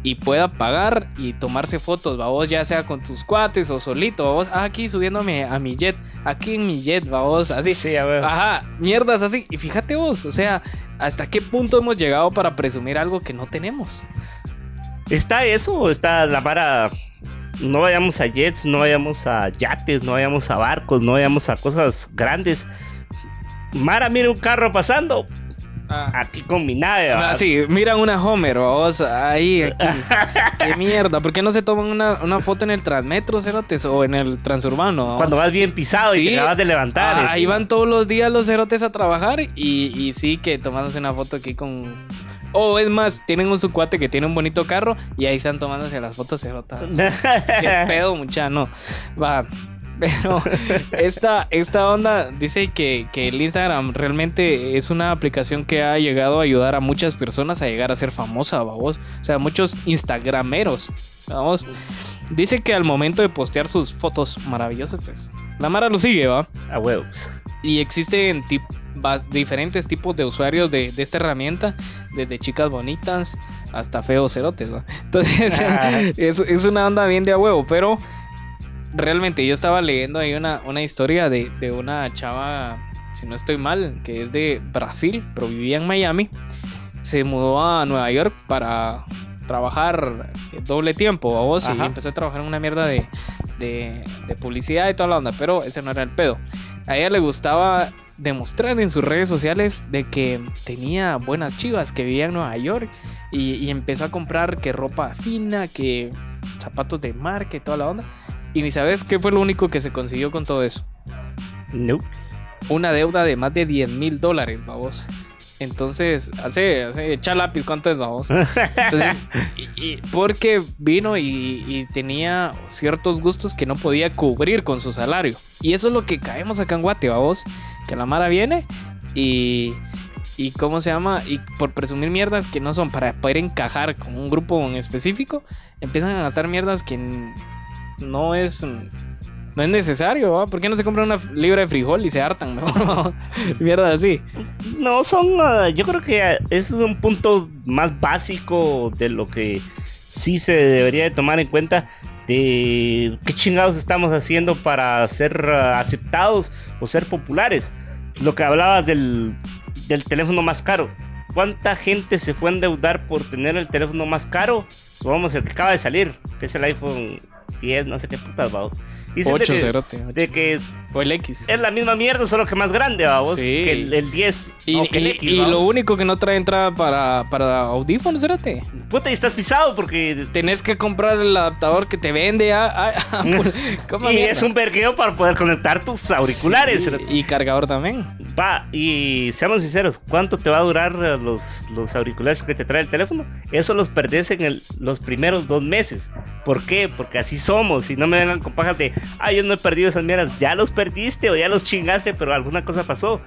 y pueda pagar y tomarse fotos, vos ya sea con tus cuates o solito, vos aquí subiéndome a mi jet, aquí en mi jet, vos así. Ajá, mierdas así. Y fíjate vos, o sea, hasta qué punto hemos llegado para presumir algo que no tenemos. ¿Está eso o está la vara? No vayamos a jets, no vayamos a yates, no vayamos a barcos, no vayamos a cosas grandes. Mara, mira un carro pasando. Aquí con mi nave. ¿va? Ah, sí, miran una Homer, vos, ahí, aquí. Qué mierda, ¿por qué no se toman una, una foto en el Transmetro, cerotes, o en el Transurbano? vamos? Cuando vas bien pisado y te acabas de levantar. Ah, ahí van todos los días los cerotes a trabajar y, y sí que tomándose una foto aquí con... O es más, tienen un su cuate que tiene un bonito carro y ahí están tomándose las fotos cerotas. Qué pedo, mucha, no. Va. Pero esta, esta onda dice que, que el Instagram realmente es una aplicación que ha llegado a ayudar a muchas personas a llegar a ser famosa, vamos. O sea, muchos instagrameros, vamos. Dice que al momento de postear sus fotos maravillosas, pues, la Mara lo sigue, ¿va? A huevos. Y existen tip- diferentes tipos de usuarios de, de esta herramienta, desde chicas bonitas hasta feos cerotes, ¿va? Entonces, es, es una onda bien de a huevo, pero realmente yo estaba leyendo ahí una, una historia de, de una chava, si no estoy mal, que es de Brasil, pero vivía en Miami. Se mudó a Nueva York para trabajar doble tiempo, a vos, y Ajá. empezó a trabajar en una mierda de, de, de publicidad y toda la onda, pero ese no era el pedo. A ella le gustaba demostrar en sus redes sociales de que tenía buenas chivas, que vivía en Nueva York y, y empezó a comprar que ropa fina, que zapatos de marca y toda la onda. Y ni sabes qué fue lo único que se consiguió con todo eso. No. Una deuda de más de 10 mil dólares, vamos. Entonces, hace, hace, echa lápiz, ¿cuánto es, vamos? Entonces, y, y porque vino y, y tenía ciertos gustos que no podía cubrir con su salario. Y eso es lo que caemos acá en Guate, vamos. Que la Mara viene y, y ¿cómo se llama? Y por presumir mierdas que no son para poder encajar con un grupo en específico, empiezan a gastar mierdas que no es... No es necesario, ¿va? ¿Por qué no se compra una libra de frijol y se hartan? Mierda así. No, son. ah, yo creo que ah, ese es un punto más básico de lo que sí se debería de tomar en cuenta. De qué chingados estamos haciendo para ser ah, aceptados o ser populares. Lo que hablabas del, del teléfono más caro. ¿Cuánta gente se fue a endeudar por tener el teléfono más caro? Vamos, el que acaba de salir, que es el iPhone 10, no sé qué putas, vamos. Dicen de Ocho, que- cerote, De que O el X. es la misma mierda, solo que más grande, vamos. Sí. Que el, el 10 Y, que el y- X, y lo único que no trae entrada para, para audífonos, espérate. Puta, y estás pisado porque. Tenés que comprar el adaptador que te vende. ah, ah, ah, ¿cómo y mierda? es un vergueo para poder conectar tus auriculares. Sí, y cargador también. Va, y seamos sinceros, ¿cuánto te va a durar eh, los, los auriculares que te trae el teléfono? Eso los perdés en el- los primeros dos meses. ¿Por qué? Porque así somos. Y no me vengan con pajas de, ah, yo no he perdido esas mierdas. Ya los perdiste o ya los chingaste, pero alguna cosa pasó.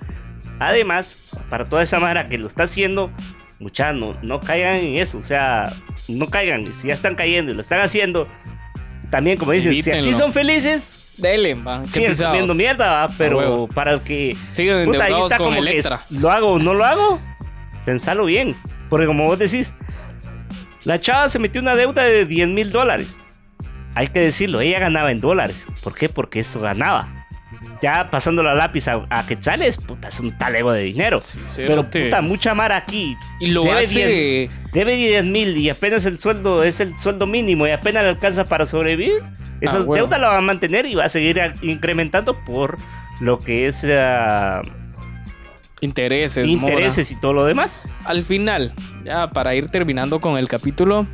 Además, para toda esa mara que lo está haciendo, mucha, no, no caigan en eso. O sea, no caigan. Si ya están cayendo y lo están haciendo, también, como dicen, si así son felices, Dele, qué siguen comiendo mierda, ¿va? Pero para el que Siguen puta, ahí está con como que Electra. lo hago o no lo hago, pensalo bien, porque como vos decís, la chava se metió una deuda de 10 mil dólares hay que decirlo, ella ganaba en dólares. ¿Por qué? Porque eso ganaba. Ya pasando la lápiz a, a quetzales, puta, es un talego de dinero. Pero puta, mucha mar aquí. Y lo hace- 10 debe 10 mil y apenas el sueldo es el sueldo mínimo y apenas le alcanza para sobrevivir. Ah, huevo. deudas la va a mantener y va a seguir incrementando por lo que es ah, Intereses. intereses mora. y todo lo demás. Al final, ya para ir terminando con el capítulo,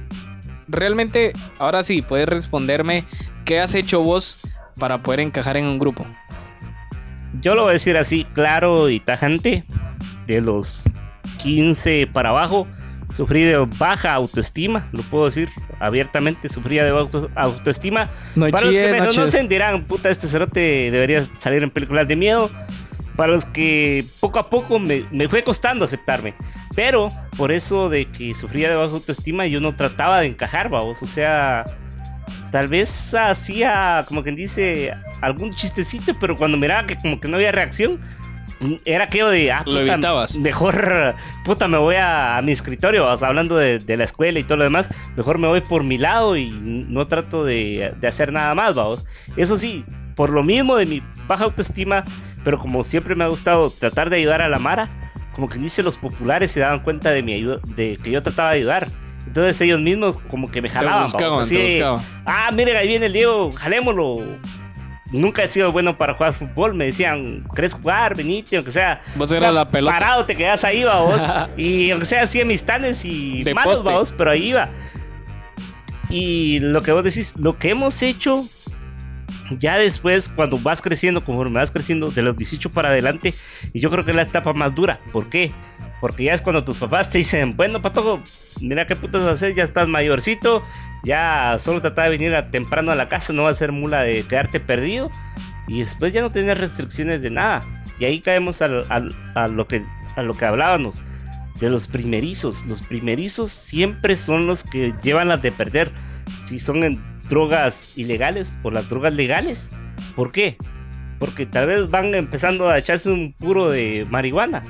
realmente, ahora sí, puedes responderme qué has hecho vos para poder encajar en un grupo. Yo lo voy a decir así, claro y tajante. De los 15 para abajo, sufrí de baja autoestima. Lo puedo decir abiertamente, sufría de auto- autoestima. No para los que chilles, me no chilles. dirán, puta, este cerote debería salir en películas de miedo. Para los que poco a poco me, me fue costando aceptarme. Pero por eso de que sufría de baja autoestima, yo no trataba de encajar, vamos. O sea, tal vez hacía, como quien dice, algún chistecito, pero cuando miraba que como que no había reacción, era aquello de, ah, Lo puta, evitabas. mejor, puta, me voy a, a mi escritorio, o sea, hablando de, de la escuela y todo lo demás, mejor me voy por mi lado y no trato de, de hacer nada más, vamos. Eso sí, por lo mismo de mi baja autoestima, pero como siempre me ha gustado tratar de ayudar a la Mara, como que dice los populares se daban cuenta de mi ayuda, de que yo trataba de ayudar. Entonces ellos mismos como que me jalaban. vamos, buscaban, así te buscaban. Ah, miren, ahí viene el Diego, jalémoslo. Nunca he sido bueno para jugar fútbol. Me decían, ¿querés jugar? Venite, aunque sea. Vos o sea, la pelota. Parado te quedas ahí, va vos. y aunque sea así amistades y De malos, va vos, pero ahí iba. Y lo que vos decís, lo que hemos hecho ya después, cuando vas creciendo, conforme vas creciendo de los 18 para adelante, y yo creo que es la etapa más dura. ¿Por qué? Porque ya es cuando tus papás te dicen, bueno, patojo, mira qué putas hacer, ya estás mayorcito, ya solo trata de venir temprano a la casa, no va a ser mula de quedarte perdido, y después ya no tienes restricciones de nada. Y ahí caemos a, lo que, a lo que hablábamos, de los primerizos. Los primerizos siempre son los que llevan las de perder, si son en drogas ilegales o las drogas legales. ¿Por qué? Porque tal vez van empezando a echarse un puro de marihuana.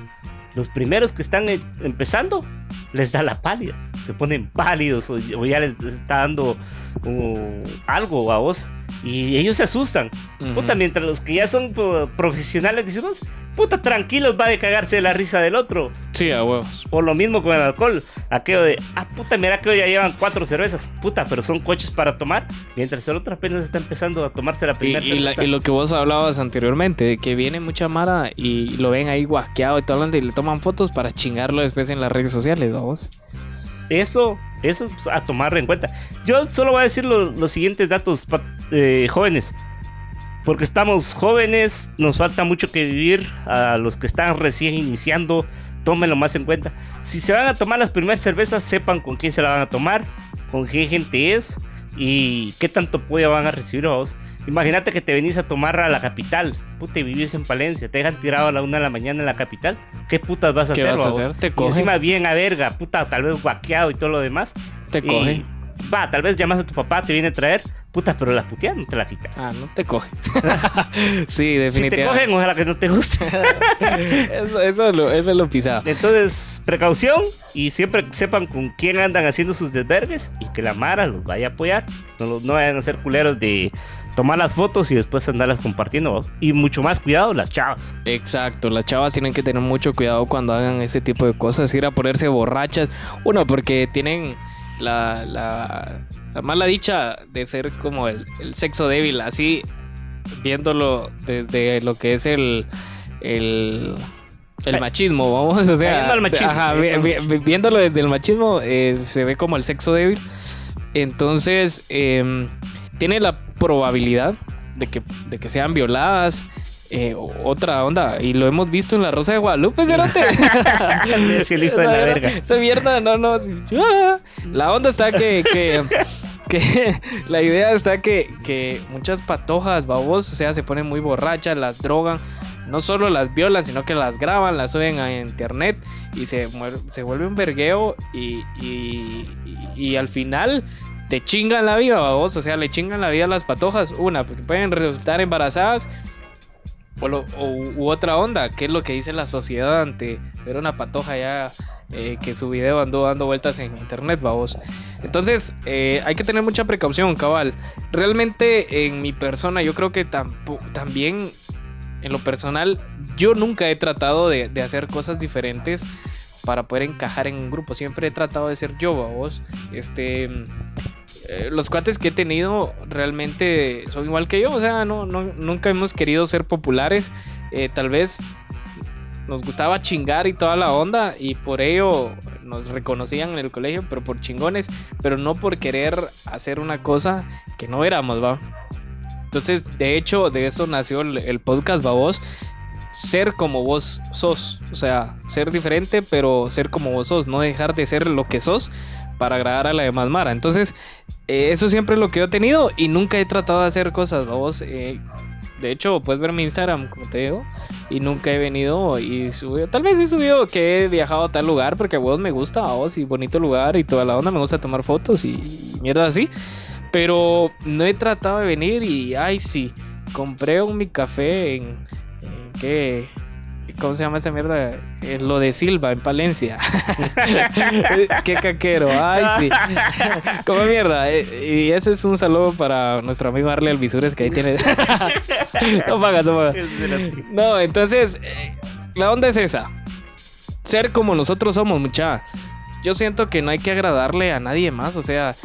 Los primeros que están eh, empezando les da la pálida. Se ponen pálidos o, o ya les está dando uh, algo a vos. Y ellos se asustan. Puta, mientras los que ya son po- profesionales decimos, puta, tranquilos, va de cagarse de la risa del otro. Sí, a huevos. O lo mismo con el alcohol. Aquello de, ah, puta, mira que hoy ya llevan cuatro cervezas. Puta, pero son coches para tomar. Mientras el otro apenas está empezando a tomarse la Y, primera y la- cerveza. y lo que vos hablabas anteriormente, de que viene mucha mara y lo ven ahí guasqueado y todo, y le toman fotos para chingarlo después en las redes sociales, Eso, eso es a tomar en cuenta. Yo solo voy a decir lo- los siguientes datos, eh, jóvenes. Porque estamos jóvenes, nos falta mucho que vivir. A los que están recién iniciando, tómenlo más en cuenta. Si se van a tomar las primeras cervezas, sepan con quién se la van a tomar, con qué gente es y qué tanto apoyo van a recibir a vos. Imagínate que te venís a tomar a la capital, puta, y vivís en Palencia, te dejan tirado a la una de la mañana en la capital. ¿Qué putas vas a ¿Qué hacer? vas a hacer? Te Y cogen. encima bien a verga, puta, tal vez guaqueado y todo lo demás. Te Y, cogen. Va, tal vez llamas a tu papá, te viene a traer, puta, pero la puteada no te la quitas. Ah, no te cogen. sí, Si te definitivamente. cogen, ojalá que no te guste. eso, eso, es lo, eso es lo pisado. Entonces, precaución y siempre sepan con quién andan haciendo sus desvergues y que la Mara los vaya a apoyar. No, no vayan a ser culeros de tomar las fotos y después andarlas compartiendo. ¿vos? Y mucho más cuidado, las chavas. Exacto, las chavas tienen que tener mucho cuidado cuando hagan ese tipo de cosas, ir a ponerse borrachas. Uno, porque tienen la, la, la mala dicha de ser como el, el sexo débil, así viéndolo desde lo que es el, el, el machismo, vamos, o sea, machismo, ajá, sí. vi- vi- viéndolo desde el machismo, eh, se ve como el sexo débil. Entonces, em, tiene la probabilidad de que, de que sean violadas. eh, otra onda, y lo hemos visto en la Rosa de Guadalupe, cerote. Sí, el hijo de la verga. Esa mierda, no, no. ah. La onda está que, que, que la idea está que, que muchas patojas, babos, o sea, se ponen muy borrachas, las drogan. No solo las violan, sino que las graban, las suben a internet y se, se vuelve un vergueo y, y, y- y al final te chingan la vida, babos. O sea, le chingan la vida a las patojas. Una, porque pueden resultar embarazadas o, u otra onda, que es lo que dice la sociedad ante ver una patoja ya eh, que su video andó dando vueltas en internet, vamos. Entonces, eh, hay que tener mucha precaución, cabal. Realmente, en mi persona, yo creo que también, en lo personal, yo nunca he tratado de, hacer cosas diferentes para poder encajar en un grupo. Siempre he tratado de ser yo, vos. Este. Eh, los cuates que he tenido realmente son igual que yo. O sea, no, nunca hemos querido ser populares. Eh, tal vez nos gustaba chingar y toda la onda. Y por ello nos reconocían en el colegio, pero por chingones. Pero no por querer hacer una cosa que no éramos, va. Entonces, de hecho, de eso nació el, el podcast, va vos ser como vos sos. O sea, ser diferente, pero ser como vos sos. No dejar de ser lo que sos para agradar a la demás Mara. Entonces, eh, eso siempre es lo que he tenido y nunca he tratado de hacer cosas, vos. Eh, de hecho, puedes ver mi Instagram, como te digo, y nunca he venido y subido. Tal vez he subido que he viajado a tal lugar porque a vos me gusta, a vos, y bonito lugar y toda la onda. Me gusta tomar fotos y mierda así. Pero no he tratado de venir y, ay, sí, compré un mi café en ¿Qué? ¿Cómo se llama esa mierda? Eh, lo de Silva, en Palencia. Qué caquero. Ay, sí. Como mierda. Eh, y ese es un saludo para nuestro amigo Arle Alvisures, que ahí tiene. no pagas, no pagas. No, entonces, eh, la onda es esa. Ser como nosotros somos, mucha. Yo siento que no hay que agradarle a nadie más. O sea,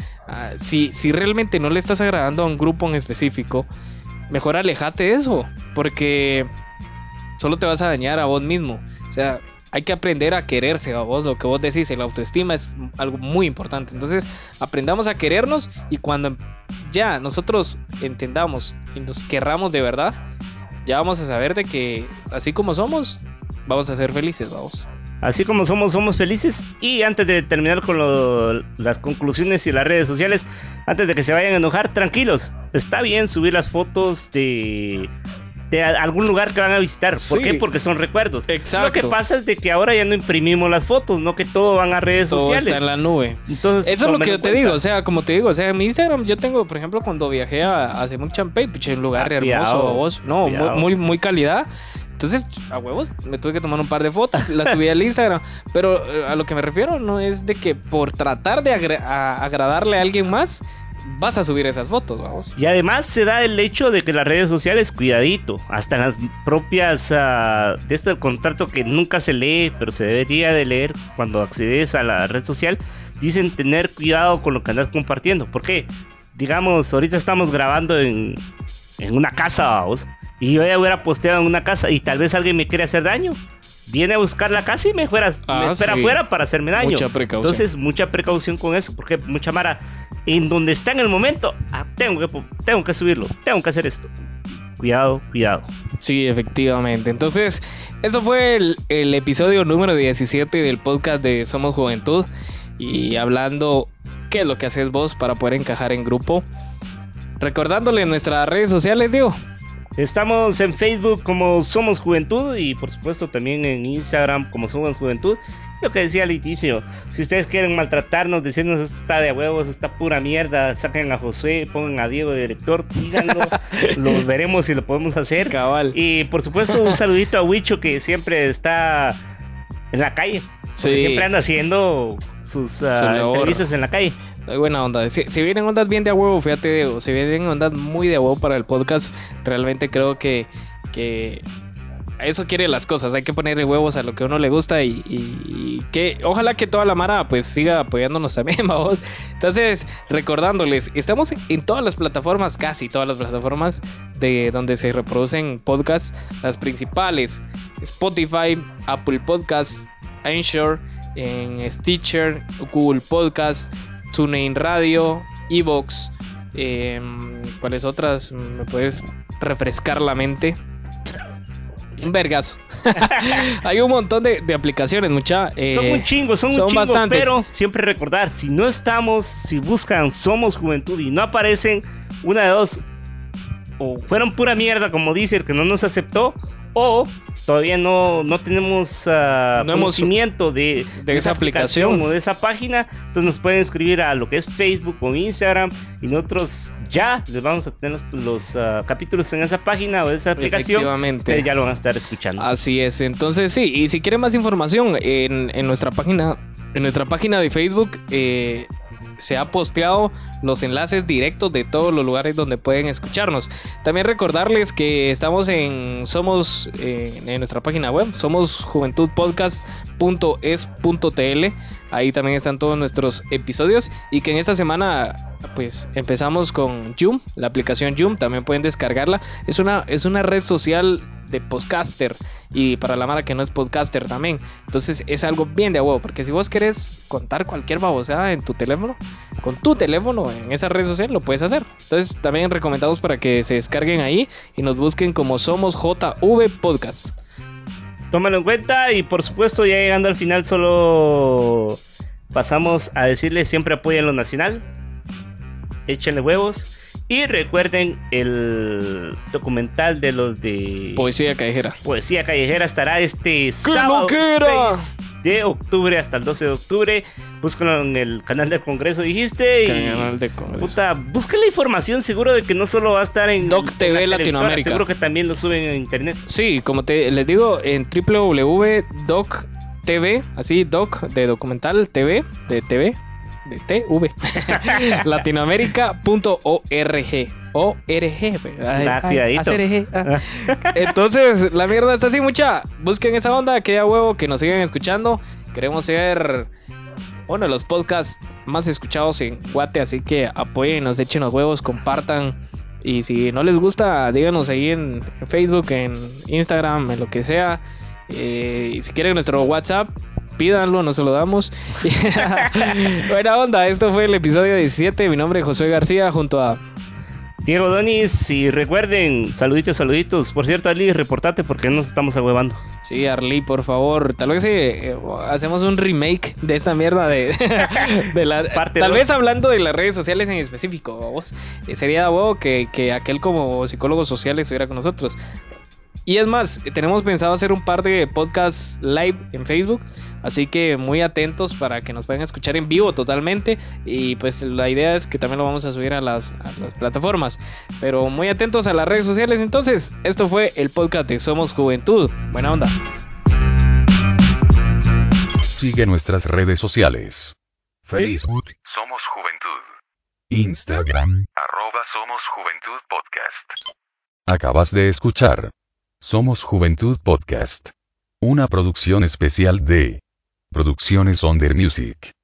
si, si realmente no le estás agradando a un grupo en específico, mejor alejate de eso. Porque solo te vas a dañar a vos mismo. O sea, hay que aprender a quererse a vos, lo que vos decís, la autoestima es algo muy importante. Entonces, aprendamos a querernos y cuando ya nosotros entendamos y nos querramos de verdad, ya vamos a saber de que así como somos, vamos a ser felices, vamos. Así como somos, somos felices. Y antes de terminar con las conclusiones y las redes sociales, antes de que se vayan a enojar, tranquilos. Está bien subir las fotos de de algún lugar que van a visitar. ¿Por qué? Porque son recuerdos. Exacto. Lo que pasa es de que ahora ya no imprimimos las fotos, no que todo van a redes todo sociales. Está en la nube. Entonces, eso es lo que yo te digo, o sea, como te digo, o sea, en mi Instagram yo tengo, por ejemplo, cuando viajé a, hace un champagne, un lugar ah, hermoso, vos, no, muy, muy, calidad. Entonces, a huevos, me tuve que tomar un par de fotos, las subí al Instagram. Pero eh, a lo que me refiero no es de que por tratar de agradarle a alguien más, vas a subir esas fotos, vamos. Y además se da el hecho de que las redes sociales, cuidadito, hasta las propias uh, de este contrato que nunca se lee, pero se debería de leer cuando accedes a la red social, dicen tener cuidado con lo que andas compartiendo. ¿Por qué? Digamos, ahorita estamos grabando en, en una casa, vamos, y yo ya hubiera posteado en una casa y tal vez alguien me quiere hacer daño viene a buscar la casa y me, fuera, me ah, espera afuera para hacerme daño. Mucha precaución. Entonces, mucha precaución con eso, porque mucha Mara, en donde está en el momento, ah, tengo, que, tengo que subirlo, tengo que hacer esto. Cuidado, cuidado. Sí, efectivamente. Entonces, eso fue el, el episodio número 17 del podcast de Somos Juventud. Y hablando qué es lo que haces vos para poder encajar en grupo. Recordándole nuestras redes sociales, digo. Estamos en Facebook como Somos Juventud y por supuesto también en Instagram como Somos Juventud. Lo que decía al inicio, si ustedes quieren maltratarnos, decirnos esto está de huevos, está pura mierda, saquen a José, pongan a Diego de director, díganlo, lo veremos si lo podemos hacer. Cabal. Y por supuesto un saludito a Wicho que siempre está en la calle. Siempre anda haciendo sus uh, entrevistas en la calle. Hay buena onda. Si, vienen ondas bien de a huevo, fíjate, si vienen ondas muy de a huevo para el podcast, realmente creo que, que eso quiere las cosas. Hay que ponerle huevos a lo que a uno le gusta y, que ojalá que toda la Mara pues siga apoyándonos también, vamos. Entonces, recordándoles, estamos en todas las plataformas, casi todas las plataformas de donde se reproducen podcasts, las principales, Spotify, Apple Podcasts, Anchor, en Stitcher, Google Podcasts TuneIn Radio, Evox, eh, ¿cuáles otras? ¿Me puedes refrescar la mente? Un vergazo. Hay un montón de, aplicaciones, mucha. Eh, son muy chingos, son, son chingos, pero siempre recordar, si no estamos, si buscan Somos Juventud y no aparecen, una de dos, o fueron pura mierda, como dice el que no nos aceptó, o todavía no, no tenemos ah, No hemos- conocimiento de, de esa aplicación. o de esa página, entonces nos pueden escribir a lo que es Facebook o Instagram y nosotros ya les vamos a tener los, ah, capítulos en esa página o esa aplicación. Efectivamente. Ustedes ya lo van a estar escuchando. Así es, entonces sí, y si quieren más información en, en nuestra página, en nuestra página de Facebook eh, se ha posteado los enlaces directos de todos los lugares donde pueden escucharnos. También recordarles que estamos en somos eh, en nuestra página web, somos juventudpodcast.es.tl. Ahí también están todos nuestros episodios y que en esta semana pues empezamos con Joom, la aplicación Joom, también pueden descargarla. Es una es una red social de podcaster y para la mara que no es podcaster también. Entonces es algo bien de huevo, porque si vos querés contar cualquier babosada en tu teléfono, con tu teléfono en esa red social lo puedes hacer. Entonces también recomendamos para que se descarguen ahí y nos busquen como somos JV Podcast. Tómalo en cuenta y por supuesto ya llegando al final solo pasamos a decirles siempre apoyen lo nacional, échenle huevos y recuerden el documental de los de Poesía callejera. Poesía Callejera estará este sábado! 6 de octubre hasta el 12 de octubre. Búscalo en el canal del Congreso, dijiste. Y, Canal de Congreso. Puta, busca la información, seguro de que no solo va a estar en Doc TV en la Latinoamérica. Seguro que también lo suben en internet. Sí, como te les digo, en www.doc.tv, así doc de documental TV, de TV, de TV, latinoamérica.org. ORG, ay, Ah, ay, ah. Entonces, la mierda está así, mucha. Busquen esa onda, que haya huevo, que nos sigan escuchando. Queremos ser uno de los podcasts más escuchados en Guate, así que apoyen, echen los huevos, compartan. Y si no les gusta, díganos ahí en Facebook, en Instagram, en lo que sea. Eh, y si quieren nuestro WhatsApp, pídanlo, nos se lo damos. Buena onda, esto fue el episodio 17. Mi nombre es Josué García junto a Diego Donis, y recuerden, saluditos, saluditos. Por cierto, Ali, reportate porque nos estamos ahuevando. Sí, Arly, por favor. Tal vez eh, hacemos un remake de esta mierda de, de la. Parte tal dos. vez hablando de las redes sociales en específico, vos. Eh, sería huevo que, que aquel como psicólogo social estuviera con nosotros. Y es más, tenemos pensado hacer un par de podcasts live en Facebook. Así que muy atentos para que nos puedan escuchar en vivo totalmente. Y pues la idea es que también lo vamos a subir a las, a las plataformas. Pero muy atentos a las redes sociales. Entonces, esto fue el podcast de Somos Juventud. Buena onda. Sigue nuestras redes sociales. Facebook, Somos Juventud. Instagram. Arroba Somos Juventud Podcast. Acabas de escuchar. Somos Juventud Podcast. Una producción especial de Producciones Onder Music.